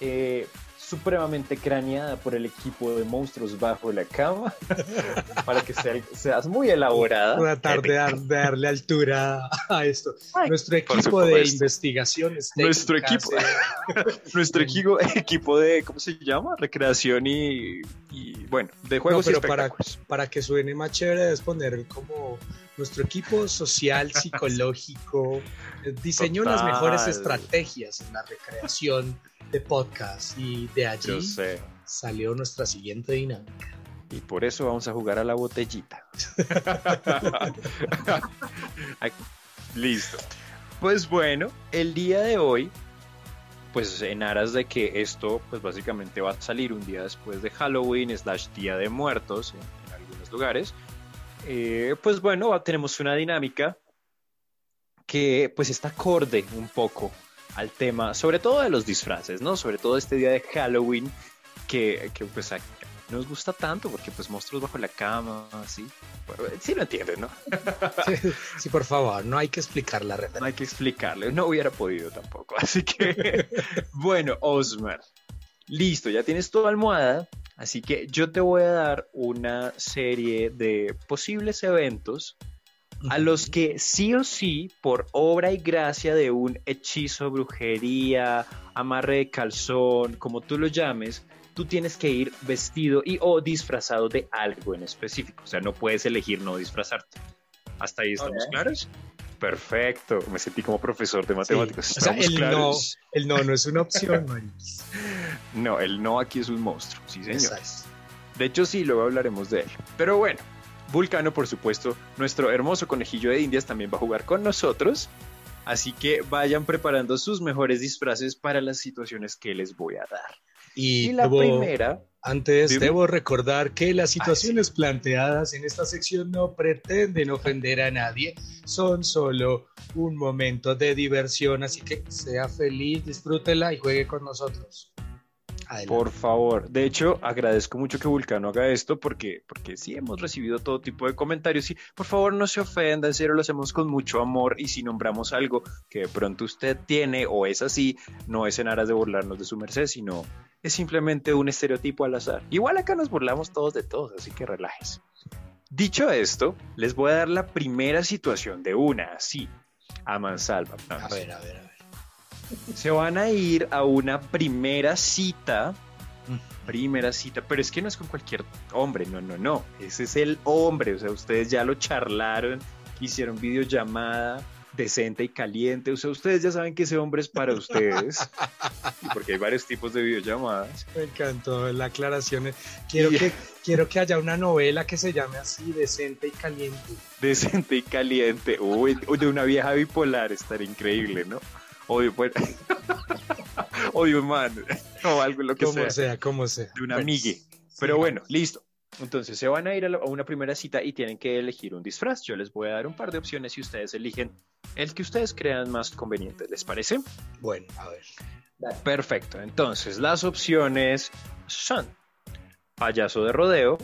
eh, supremamente craneada por el equipo de monstruos bajo la cama, para que sea, seas muy elaborada. Tratar de, dar- de darle altura a esto. Ay, Nuestro equipo de supuesto. investigaciones. Nuestro equipo. eh, Nuestro equipo, equipo de, ¿cómo se llama? Recreación y, y, bueno, de juegos pero para- para que suene más chévere debes poner como nuestro equipo social, psicológico, eh, diseñó las mejores estrategias en la recreación de podcast y de allí salió nuestra siguiente dinámica. Y por eso vamos a jugar a la botellita. Listo. Pues bueno, el día de hoy, pues en aras de que esto, pues básicamente va a salir un día después de Halloween, slash Día de Muertos en, algunos lugares, eh, pues bueno, tenemos una dinámica que pues está acorde un poco al tema, sobre todo de los disfraces, ¿no? Sobre todo este día de Halloween que, que pues a- nos gusta tanto porque pues monstruos bajo la cama, así. Sí lo entienden, ¿no? Sí, por favor, no hay que explicar la No referencia. hay que explicarle, no hubiera podido tampoco. Así que, bueno, Osmar, listo, ya tienes tu almohada. Así que yo te voy a dar una serie de posibles eventos a los que sí o sí, por obra y gracia de un hechizo, brujería, amarre de calzón, como tú lo llames, tú tienes que ir vestido y o disfrazado de algo en específico. O sea, no puedes elegir no disfrazarte. ¿Hasta ahí estamos claros? Perfecto, me sentí como profesor de matemáticas. O sea, ¿Estamos el no, claros? el no no es una opción, Maris. No, el no aquí es un monstruo, sí señor. Exacto. De hecho, sí, luego hablaremos de él. Pero bueno, Vulcano, por supuesto, nuestro hermoso conejillo de indias también va a jugar con nosotros. Así que vayan preparando sus mejores disfraces para las situaciones que les voy a dar. Y, Y la debo- primera, antes Dime. debo recordar que las sí. situaciones planteadas en esta sección no pretenden ofender a nadie, son solo un momento de diversión, así que sea feliz, disfrútela y juegue con nosotros. Adelante. por favor. De hecho, agradezco mucho que Vulcano haga esto porque, porque sí hemos recibido todo tipo de comentarios. Y por favor, no se ofenda, en serio lo hacemos con mucho amor. Y si nombramos algo que de pronto usted tiene o es así, no es en aras de burlarnos de su merced, sino es simplemente un estereotipo al azar. Igual acá nos burlamos todos de todos, así que relájese. Dicho esto, les voy a dar la primera situación de una, así, a mansalva. No, A ver, a ver, a ver. Se van a ir a una primera cita. Primera cita, pero es que no es con cualquier hombre, no, no, no. Ese es el hombre, o sea, ustedes ya lo charlaron, hicieron videollamada, decente y caliente. O sea, ustedes ya saben que ese hombre es para ustedes. Porque hay varios tipos de videollamadas. Me encantó la aclaración. Quiero Y- que, quiero que haya una novela que se llame así, decente y caliente. Decente y caliente. Uy, de una vieja bipolar, estaría increíble, ¿no? O de, bueno, o de un man, o algo, lo que Como sea. sea, como sea. De una amigue. Pero bueno, listo. Entonces se van a ir a, la- a una primera cita y tienen que elegir un disfraz. Yo les voy a dar un par de opciones y ustedes eligen el que ustedes crean más conveniente. ¿Les parece? Bueno, a ver. Dale. Perfecto. Entonces las opciones son payaso de rodeo,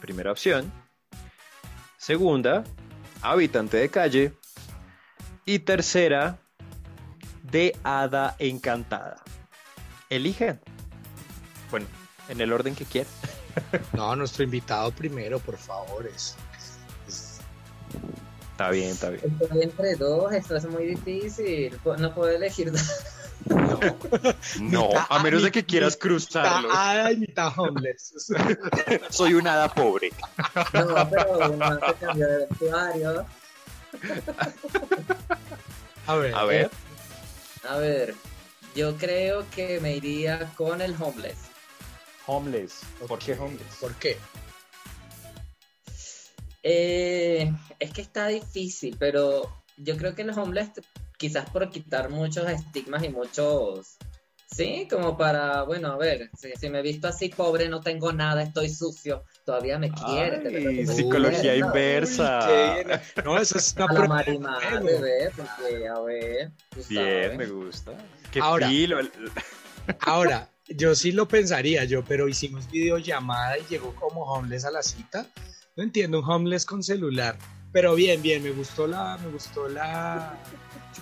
primera opción. Segunda, habitante de calle. Y tercera, de hada encantada. Eligen. Bueno, en el orden que quieran. No, nuestro invitado primero, por favor. Es, es- Está bien, está bien. Estoy entre dos, esto es muy difícil. No puedo elegir dos. no, No, a menos de que quieras cruzarlo. mitad hada y mitad homeless. Soy una hada pobre. No, pero uno se cambió de vestuario. A ver. A ver. A ver, yo creo que me iría con el homeless. Homeless. ¿Por qué homeless? ¿Por qué? Eh, es que está difícil, pero yo creo que el homeless, quizás por quitar muchos estigmas y muchos... Sí, como para, bueno, a ver, si, si me he visto así pobre, no tengo nada, estoy sucio, todavía me quiere. Ay, psicología inversa. Uy. No, eso es una A la marimar, bebé, porque, a ver, Bien, sabes. me gusta. Qué Ahora. filo. Ahora, yo sí lo pensaría yo, pero hicimos videollamada y llegó como homeless a la cita. No entiendo, un homeless con celular. Pero bien, bien, me gustó la, me gustó la,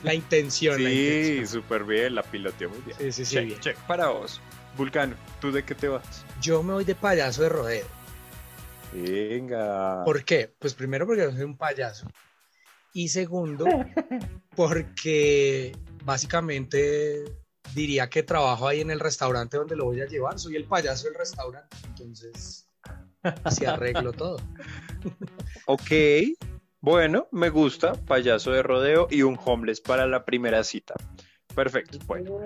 la intención. la Sí, súper bien, la piloteó muy bien. Sí, sí, sí, Check, bien. check. Para vos. Vulcano, ¿tú de qué te vas? Yo me voy de payaso de rodeo. Venga. ¿Por qué? Pues primero porque yo soy un payaso. Y segundo, porque básicamente diría que trabajo ahí en el restaurante donde lo voy a llevar. Soy el payaso del restaurante. Entonces, así arreglo todo. Ok. Bueno, me gusta. Payaso de rodeo y un homeless para la primera cita. Perfecto. Bueno,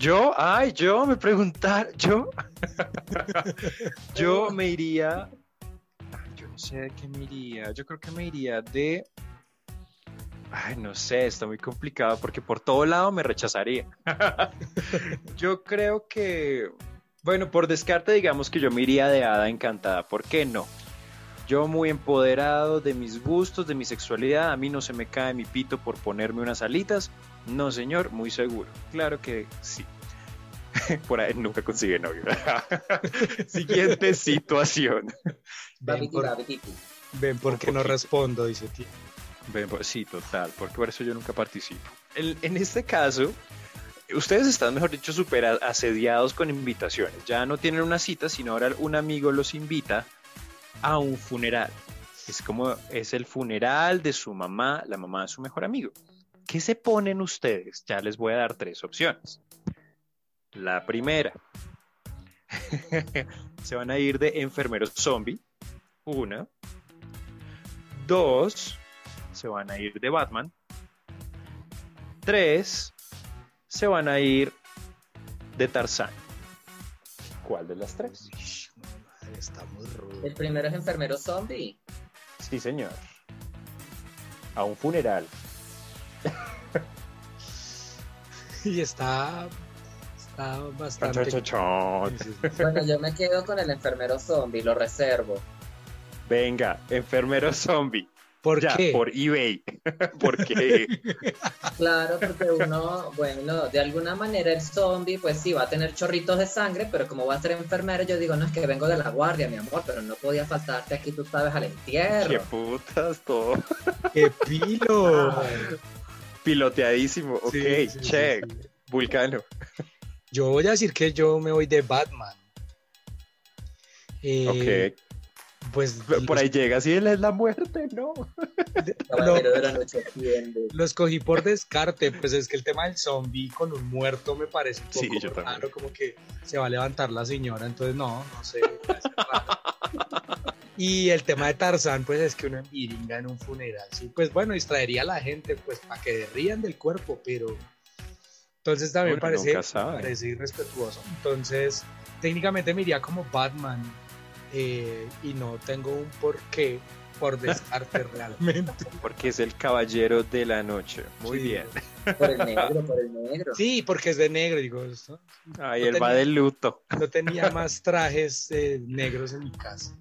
yo, ay, yo me preguntar, yo. yo me iría. Yo no sé de qué me iría. Yo creo que me iría de. Ay, no sé, está muy complicado porque por todo lado me rechazaría. yo creo que. Bueno, por descarte, digamos que yo me iría de hada encantada. ¿Por qué no? Yo muy empoderado de mis gustos, de mi sexualidad, a mí no se me cae mi pito por ponerme unas alitas. No, señor, muy seguro. Claro que sí. Por ahí nunca consigue novio. Siguiente situación. Ven por, ven por Un qué no respondo, dice tío. Ven, Sí, total, porque por eso yo nunca participo. En, en este caso, ustedes están, mejor dicho, súper asediados con invitaciones. Ya no tienen una cita, sino ahora un amigo los invita a un funeral. Es como, es el funeral de su mamá, la mamá de su mejor amigo. ¿Qué se ponen ustedes? Ya les voy a dar tres opciones. La primera, se van a ir de enfermeros zombie. Una. Dos, se van a ir de Batman. Tres, se van a ir de Tarzán. ¿Cuál de las tres? Está muy rudo. El primero es enfermero zombie. Sí, señor. A un funeral. Y está, está bastante. Bueno, yo me quedo con el enfermero zombie, lo reservo. Venga, enfermero zombie. ¿Por ya, qué? por eBay. Porque Claro, porque uno, bueno, de alguna manera el zombie, pues sí, va a tener chorritos de sangre, pero como va a ser enfermero, yo digo, no, es que vengo de la guardia, mi amor, pero no podía faltarte aquí, tú sabes, al qué entierro. putas todo. ¡Qué pilo! Piloteadísimo. Ok, Sí, sí, sí, check. sí. Vulcano. Yo voy a decir que yo me voy de Batman. Eh, ok. Pues Por ahí llega, si él es la muerte, ¿no? lo, Caballero de la noche atiende. lo escogí por descarte, pues es que el tema del zombie con un muerto me parece un poco Sí, yo también. raro, como que se va a levantar la señora, entonces no, no sé. Y el tema de Tarzán, pues es que uno miringa en un funeral, sí, pues bueno, distraería a la gente, pues para que rían del cuerpo, pero entonces también parece, sabe. parece irrespetuoso. Entonces, técnicamente me iría como Batman eh, y no tengo un porqué por descarte realmente. Porque es el caballero de la noche. Muy Sí. bien. Por el negro, por el negro. Sí, porque es de negro, digo, ¿no? Ay, No él va de luto. no tenía más trajes eh, negros en mi casa.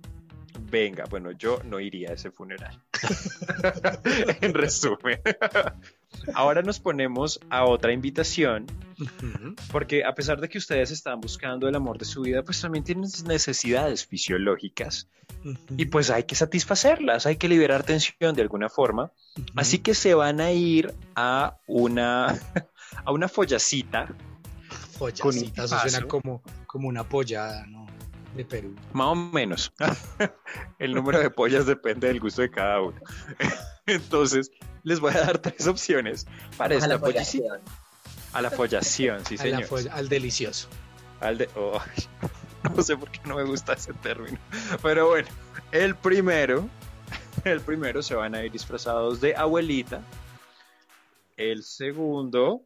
Venga, bueno, yo no iría a ese funeral. en resumen. Ahora nos ponemos a otra invitación, porque a pesar de que ustedes están buscando el amor de su vida, pues también tienen necesidades fisiológicas y pues hay que satisfacerlas, hay que liberar tensión de alguna forma. Así que se van a ir a una, a una follacita, Follacita, eso suena como, como una pollada, ¿no? De Perú. más o menos. El número de pollas depende del gusto de cada uno. Entonces, les voy a dar tres opciones para esta la follación. A la follación, sí, señor. folla- al delicioso. Al de- oh, no sé por qué no me gusta ese término. Pero bueno, el primero, el primero se van a ir disfrazados de abuelita. El segundo,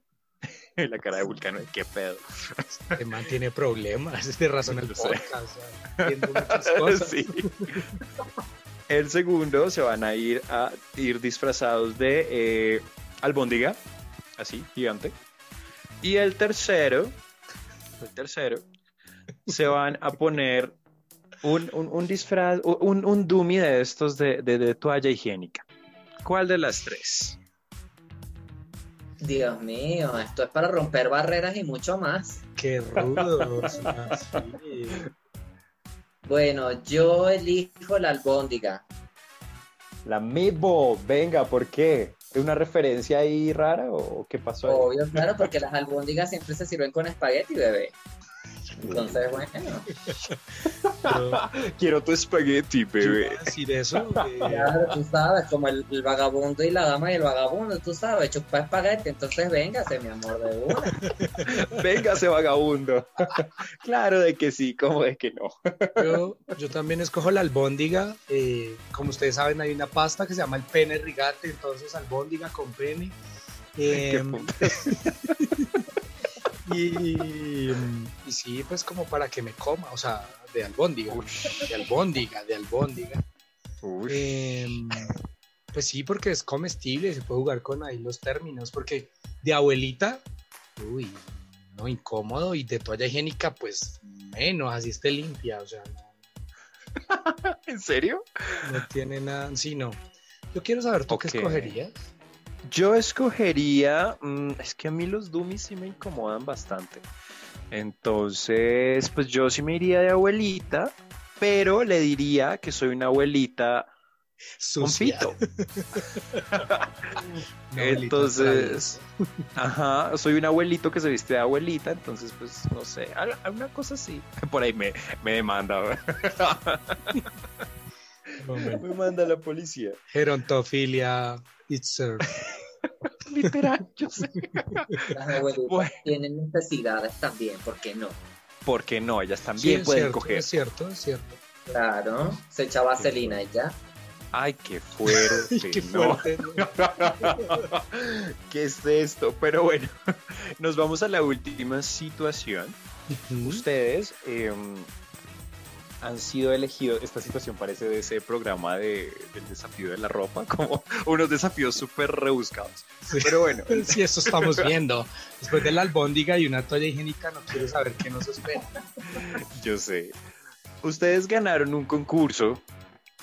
la cara de Vulcano, qué pedo. Que mantiene problemas, es de razón el podcast. Sí. El segundo se van a ir a ir disfrazados de eh, albóndiga, así, gigante. Y el tercero, el tercero, se van a poner un, un- un disfraz, un, un dummy de estos de, de- de toalla higiénica. ¿Cuál de las tres? Dios mío, esto es para romper barreras y mucho más. Qué rudo. Bueno, yo elijo la albóndiga. La Meatball, venga, ¿por qué? ¿Es una referencia ahí rara o qué pasó? Obvio, claro, porque las albóndigas siempre se sirven con espagueti, bebé. Entonces, bueno. Quiero tu espagueti, iba a decir eso. Claro, tú sabes, como el, el vagabundo y la dama y el vagabundo, tú sabes, chupa espagueti, entonces véngase, mi amor, de una. Véngase, vagabundo. claro de que sí, como de que no. Yo, yo también escojo la albóndiga. eh, como ustedes saben, hay una pasta que se llama el pene rigate, entonces albóndiga con pene. Qué Eh, puta. y, y sí, pues como para que me coma, o sea, de albóndiga, de albóndiga, de albóndiga. Eh, pues sí, porque es comestible, se puede jugar con ahí los términos, porque de abuelita, uy, no, incómodo, y de toalla higiénica, pues menos, así esté limpia, o sea, no, ¿En serio? no tiene nada, sí, no. Yo quiero saber, ¿tú qué escogerías? Yo escogería. mm, es que a mí los dummies sí me incomodan bastante. Entonces, pues yo sí me iría de abuelita, pero le diría que soy una abuelita Sucia. pito. Entonces, ajá, soy un abuelito que se viste de abuelita, entonces, pues, no sé, al- alguna cosa así. Por ahí me, me demanda. Me manda la policía. Gerontofilia, itzer. Literal, yo sé. Las abuelitas Bueno. tienen necesidades también, ¿por qué no? Porque no, ellas también pueden cierto, coger. es cierto, es cierto. Claro, se echa vaselina y ya. Ay, qué fuerte. Qué fuerte. ¿no? ¿Qué es esto? Pero bueno, nos vamos a la última situación. Ustedes eh, han sido elegidos. Esta situación parece de ese programa de, del desafío de la ropa, como unos desafíos súper rebuscados. Sí. Pero bueno, Si eso estamos viendo. Después de la albóndiga y una toalla higiénica, no quiero saber qué nos espera. yo sé. Ustedes ganaron un concurso,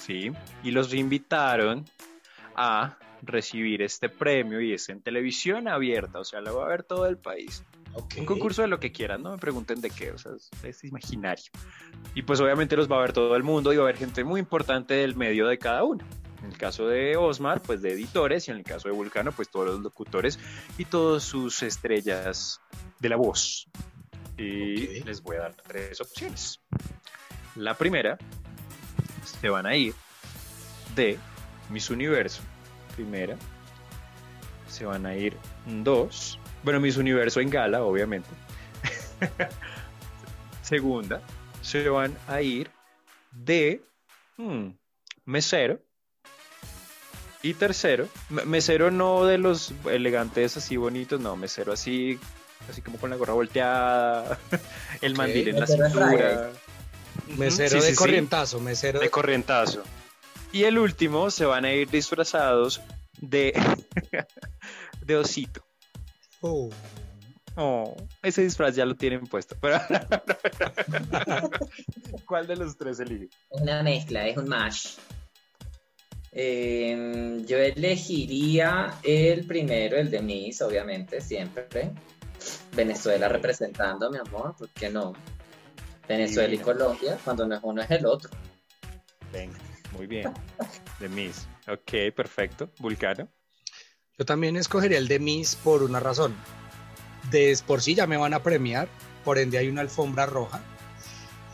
¿sí? Y los invitaron a recibir este premio y es en televisión abierta, o sea, lo va a ver todo el país. Un concurso de lo que quieran, no me pregunten de qué, o sea, es, imaginario. Y pues obviamente los va a ver todo el mundo y va a haber gente muy importante del medio de cada uno. En el caso de Osmar, pues de editores, y en el caso de Vulcano, pues todos los locutores y todas sus estrellas de la voz. Y les voy a dar tres opciones. La primera, se van a ir de Miss Universo, primera. Se van a ir dos. Bueno, Miss Universo en gala, obviamente. Segunda, se van a ir de Hmm, mesero. Y tercero, me- mesero no de los elegantes así bonitos, no, mesero así, así como con la gorra volteada, el mandil en la cintura. Mesero sí, de sí, sí, corrientazo, mesero de de... corrientazo. Y el último se van a ir disfrazados de, de osito. Oh. Oh, ese disfraz ya lo tienen puesto. Pero ¿Cuál de los tres elige? Una mezcla, es un mash. Eh, yo elegiría el primero, el de Miss, obviamente, siempre. Venezuela representando, mi amor, ¿por qué no? Venezuela y. Colombia, cuando no es uno es el otro. Venga, muy bien. De Miss. Ok, perfecto. Vulcano. Yo también escogería el de Miss por una razón. De por sí ya me van a premiar, por ende hay una alfombra roja.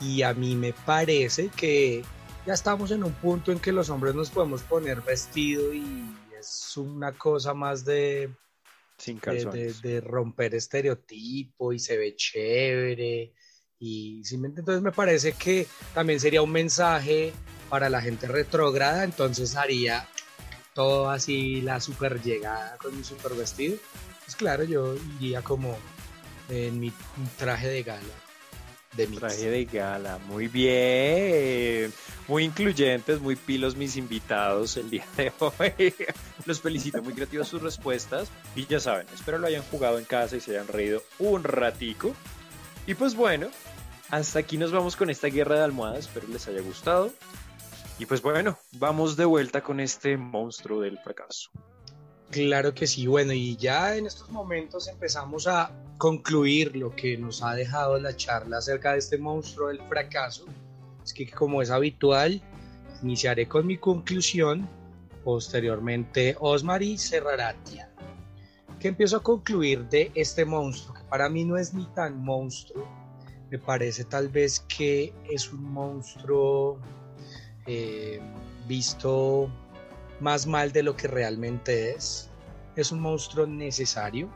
Y a mí me parece que ya estamos en un punto en que los hombres nos podemos poner vestido y es una cosa más de, Sin de, de- calzones. de romper estereotipo y se ve chévere. Y entonces me parece que también sería un mensaje para la gente retrógrada, entonces haría todo así la super llegada con mi super vestido. Pues claro, yo iría como en mi traje de gala de. Traje de gala, muy bien. Muy incluyentes, muy pilos mis invitados el día de hoy. Los felicito, muy creativas sus respuestas. Y ya saben, espero lo hayan jugado en casa y se hayan reído un ratico. Y pues bueno, hasta aquí nos vamos con esta guerra de almohadas. Espero les haya gustado. Y pues bueno, vamos de vuelta con este monstruo del fracaso. Claro que sí, bueno, y ya en estos momentos empezamos a concluir lo que nos ha dejado la charla acerca de este monstruo del fracaso. Es que como es habitual, iniciaré con mi conclusión, posteriormente Osmar y cerrará Tian. ¿Qué empiezo a concluir de este monstruo? Que para mí no es ni tan monstruo, me parece tal vez que es un monstruo eh, visto más mal de lo que realmente es. Es un monstruo necesario.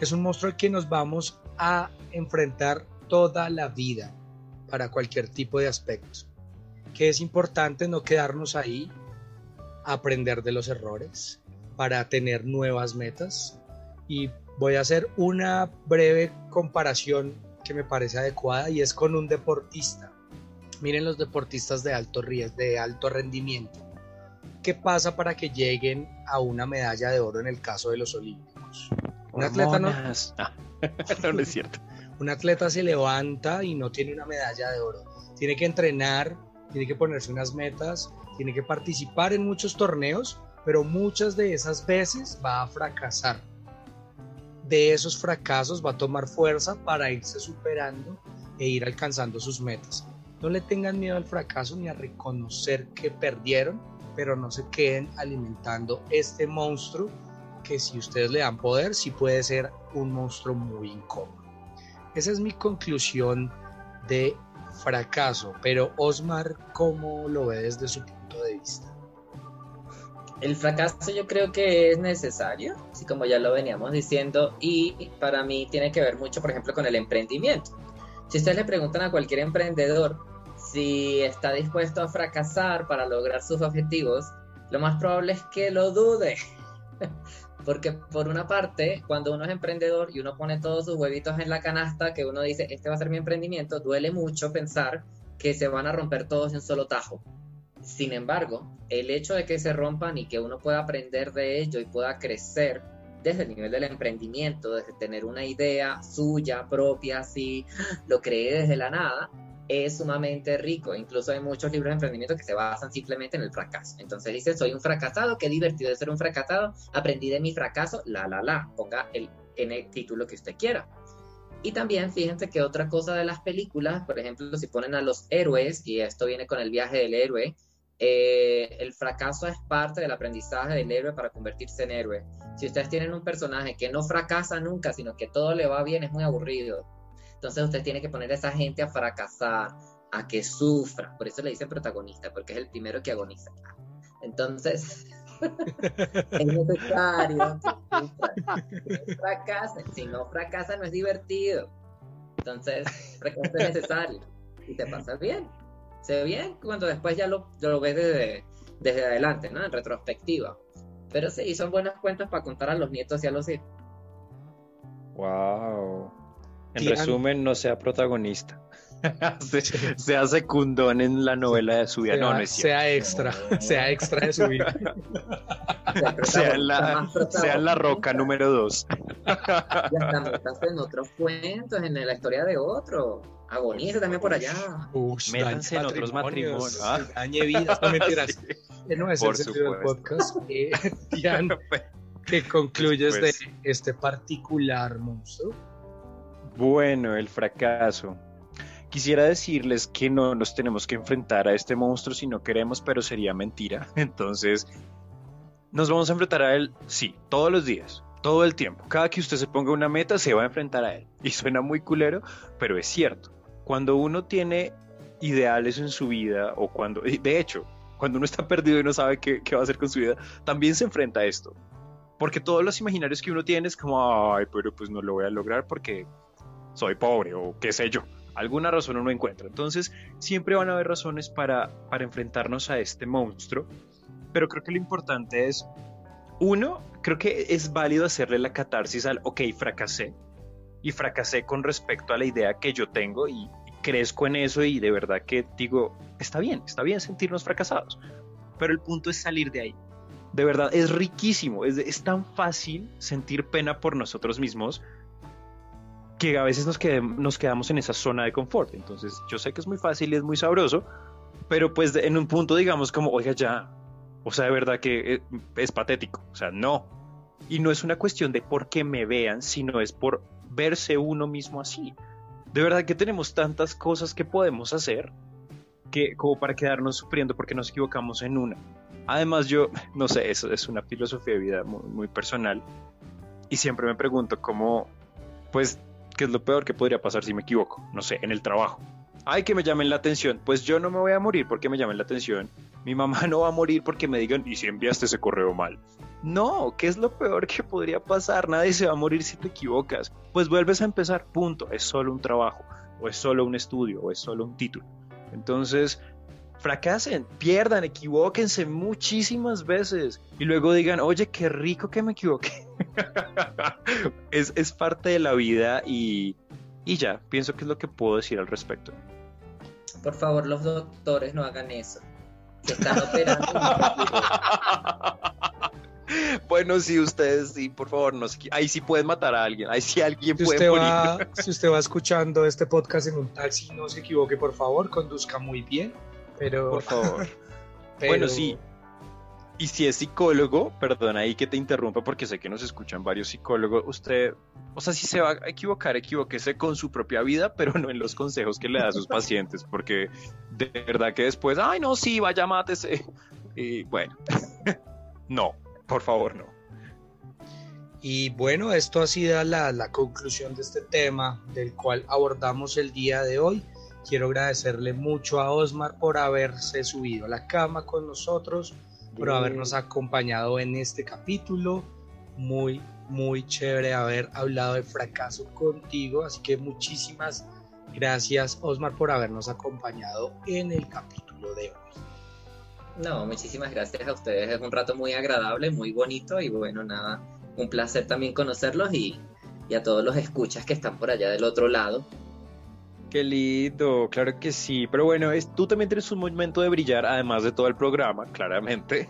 Es un monstruo al que nos vamos a enfrentar toda la vida para cualquier tipo de aspectos. Que es importante no quedarnos ahí, aprender de los errores para tener nuevas metas. Y voy a hacer una breve comparación que me parece adecuada y es con un deportista. Miren los deportistas de alto riesgo, de alto rendimiento qué pasa para que lleguen a una medalla de oro en el caso de los olímpicos. Un atleta, no, Hormonas. No, no es cierto. un atleta se levanta y no tiene una medalla de oro. Tiene que entrenar, tiene que ponerse unas metas, tiene que participar en muchos torneos, pero muchas de esas veces va a fracasar. De esos fracasos va a tomar fuerza para irse superando e ir alcanzando sus metas. No le tengan miedo al fracaso ni a reconocer que perdieron, pero no se queden alimentando este monstruo que si ustedes le dan poder, sí puede ser un monstruo muy incómodo. Esa es mi conclusión de fracaso, pero Osmar, ¿cómo lo ve desde su punto de vista? El fracaso yo creo que es necesario, así como ya lo veníamos diciendo, y para mí tiene que ver mucho, por ejemplo, con el emprendimiento. Si ustedes le preguntan a cualquier emprendedor si está dispuesto a fracasar para lograr sus objetivos, lo más probable es que lo dude. Porque por una parte, cuando uno es emprendedor y uno pone todos sus huevitos en la canasta, que uno dice, este va a ser mi emprendimiento, duele mucho pensar que se van a romper todos en un solo tajo. Sin embargo, el hecho de que se rompan y que uno pueda aprender de ello y pueda crecer desde el nivel del emprendimiento, desde tener una idea suya propia, así lo cree desde la nada, es sumamente rico. Incluso hay muchos libros de emprendimiento que se basan simplemente en el fracaso. Entonces dice, soy un fracasado, qué divertido de ser un fracasado, aprendí de mi fracaso, la, la, la, ponga el, en el título que usted quiera. Y también fíjense que otra cosa de las películas, por ejemplo, si ponen a los héroes, y esto viene con el viaje del héroe, eh, el fracaso es parte del aprendizaje del héroe para convertirse en héroe. Si ustedes tienen un personaje que no fracasa nunca, sino que todo le va bien, es muy aburrido. Entonces usted tiene que poner a esa gente a fracasar, a que sufra. Por eso le dicen protagonista, porque es el primero que agoniza. Entonces, es necesario que fracasen. Si no fracasa, no es divertido. Entonces, fracaso es necesario. Y te pasa bien. se ve bien cuando después ya lo, ves desde, adelante, ¿no? En retrospectiva. Pero sí, son buenas cuentas para contar a los nietos y a los hijos. Wow. En Tiran- resumen, no sea protagonista. Se- sea secundón en la novela de su vida. No, no es cierto. sea extra, sea extra de su vida. Sea la, sea la roca número dos. Y hasta meterse en otros cuentos, en la historia de otro. Agoniza también por allá. Ush, Métanse en otros matrimonios, ¿ah? Dañe vidas, no mentiras. Sí. No es Por el sentido del supuesto. podcast. Eh, Tian, ¿qué concluyes Pues- de este particular monstruo? Bueno, el fracaso. Quisiera decirles que no nos tenemos que enfrentar a este monstruo si no queremos, pero sería mentira. Entonces, nos vamos a enfrentar a él, sí, todos los días, todo el tiempo. Cada que usted se ponga una meta, se va a enfrentar a él. Y suena muy culero, pero es cierto. Cuando uno tiene ideales en su vida, o cuando, de hecho, cuando uno está perdido y no sabe qué, qué va a hacer con su vida, también se enfrenta a esto. Porque todos los imaginarios que uno tiene es como, ay, pero pues no lo voy a lograr porque soy pobre o qué sé yo. Alguna razón uno encuentra. Entonces, siempre van a haber razones para, para enfrentarnos a este monstruo. Pero creo que lo importante es, uno, creo que es válido hacerle la catarsis al, ok, fracasé. Y fracasé con respecto a la idea que yo tengo y, y crezco en eso y de verdad que digo, está bien, está bien sentirnos fracasados. Pero el punto es salir de ahí. De verdad, es riquísimo, es, es tan fácil sentir pena por nosotros mismos que a veces nos, nos quedamos en esa zona de confort. Entonces, yo sé que es muy fácil y es muy sabroso, pero pues en un punto digamos como, oiga, ya, o sea, de verdad que eh, es patético, o sea, no. Y no es una cuestión de por qué me vean, sino es por verse uno mismo así. De verdad que tenemos tantas cosas que podemos hacer que como para quedarnos sufriendo porque nos equivocamos en una. Además, yo, no sé, eso es una filosofía de vida muy, muy personal y siempre me pregunto cómo, pues, ¿qué es lo peor que podría pasar si me equivoco? No sé, en el trabajo. Ay, que me llamen la atención. Pues yo no me voy a morir porque me llamen la atención. Mi mamá no va a morir porque me digan, ¿y si enviaste ese correo mal? No, ¿qué es lo peor que podría pasar? Nadie se va a morir si te equivocas. Pues vuelves a empezar, punto. Es solo un trabajo, o es solo un estudio, o es solo un título. Entonces, fracasen, pierdan, equivóquense muchísimas veces y luego digan, oye, qué rico que me equivoqué. es, es parte de la vida y, y ya, pienso que es lo que puedo decir al respecto. Por favor, los doctores no hagan eso. Se están operando. bueno, sí, ustedes, sí, por favor, no ahí sí pueden matar a alguien, ahí sí alguien Si puede usted, morir. va, si usted va escuchando este podcast en un taxi, no se equivoque, por favor, conduzca muy bien. Pero, Por favor. pero- Bueno, sí. Y si es psicólogo, perdón ahí que te interrumpa porque sé que nos escuchan varios psicólogos, usted, o sea, si se va a equivocar, equivóquese con su propia vida, pero no en los consejos que le da a sus pacientes, porque de verdad que después, ay, no, sí, vaya, mátese. Y bueno, no, por favor, no. Y bueno, esto ha sido la, la conclusión de este tema del cual abordamos el día de hoy. Quiero agradecerle mucho a Osmar por haberse subido a la cama con nosotros, por habernos acompañado en este capítulo. Muy, muy chévere haber hablado de fracaso contigo. Así que muchísimas gracias, Osmar, por habernos acompañado en el capítulo de hoy. No, muchísimas gracias a ustedes. Es un rato muy agradable, muy bonito y bueno, nada, un placer también conocerlos y, y a todos los escuchas que están por allá del otro lado. Qué lindo, claro que sí. Pero bueno, es, tú también tienes un momento de brillar, además de todo el programa, claramente.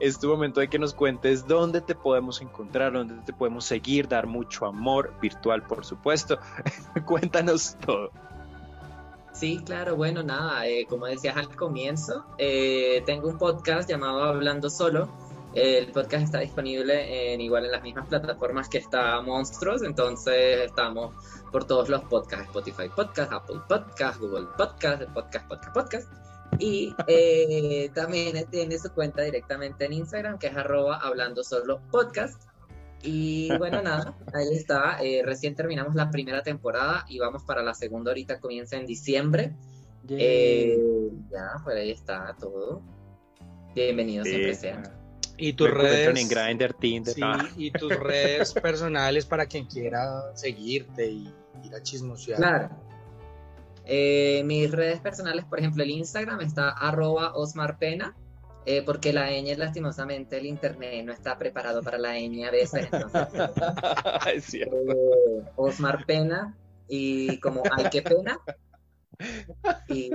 Es tu momento de que nos cuentes dónde te podemos encontrar, dónde te podemos seguir, dar mucho amor, virtual, por supuesto. Cuéntanos todo. Sí, claro, bueno, nada, eh, como decías al comienzo, eh, tengo un podcast llamado Hablando Solo. El podcast está disponible en igual en las mismas plataformas que está Monstruos, entonces estamos por todos los podcasts, Spotify Podcast, Apple Podcast, Google Podcast, Podcast, Podcast, Podcast. Y eh, también tiene su cuenta directamente en Instagram, que es arroba hablando solo podcast. Y bueno, nada, ahí está. Eh, recién terminamos la primera temporada y vamos para la segunda. Ahorita comienza en diciembre. Eh, ya, pues ahí está todo. Bienvenidos siempre sean. Y tus redes. en Grindr, Tinder. Sí, Ah. y tus redes personales para quien quiera seguirte y ir a chismosear. Claro. Eh, mis redes personales, por ejemplo, el Instagram está arroba osmarpena, eh, porque la ñ, lastimosamente, el internet no está preparado para la ñ a veces. entonces, es cierto. eh, Osmar Pena y como ay qué pena. Y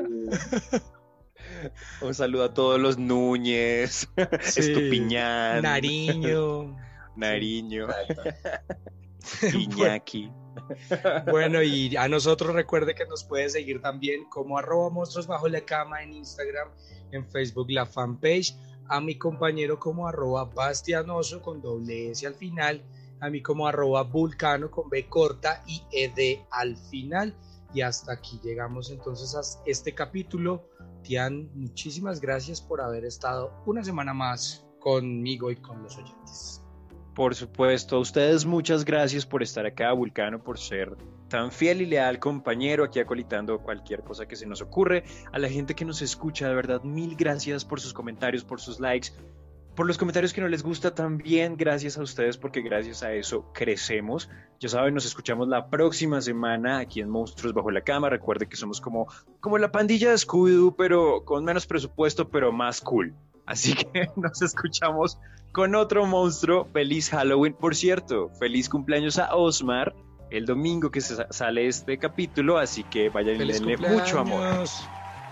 Un saludo a todos los Núñez, Sí. Estupiñán, Nariño. Nariño, Bueno, Iñaki. Bueno, y a nosotros recuerde que nos puede seguir también como arroba monstruos bajo la cama en Instagram, en Facebook la fanpage, a mi compañero como arroba bastianoso con doble S al final, a mí como arroba vulcano con B corta y ED al final. Y hasta aquí llegamos entonces a este capítulo. Muchísimas gracias por haber estado una semana más conmigo y con los oyentes. Por supuesto, a ustedes muchas gracias por estar acá, Vulcano, por ser tan fiel y leal compañero aquí acolitando cualquier cosa que se nos ocurre. A la gente que nos escucha, de verdad, mil gracias por sus comentarios, por sus likes, por los comentarios que no les gusta también. Gracias a ustedes porque gracias a eso crecemos. Ya saben, nos escuchamos la próxima semana aquí en Monstruos Bajo la Cama. Recuerde que somos como, como la pandilla de Scooby-Doo, pero con menos presupuesto, pero más cool. Así que nos escuchamos con otro monstruo. Feliz Halloween. Por cierto, feliz cumpleaños a Osmar el domingo que se sa- sale este capítulo. Así que vayan y ¡Feliz denle mucho amor.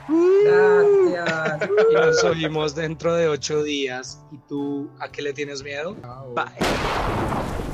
Gracias. Y nos oímos dentro de ocho días. ¿Y tú a qué le tienes miedo? Bye.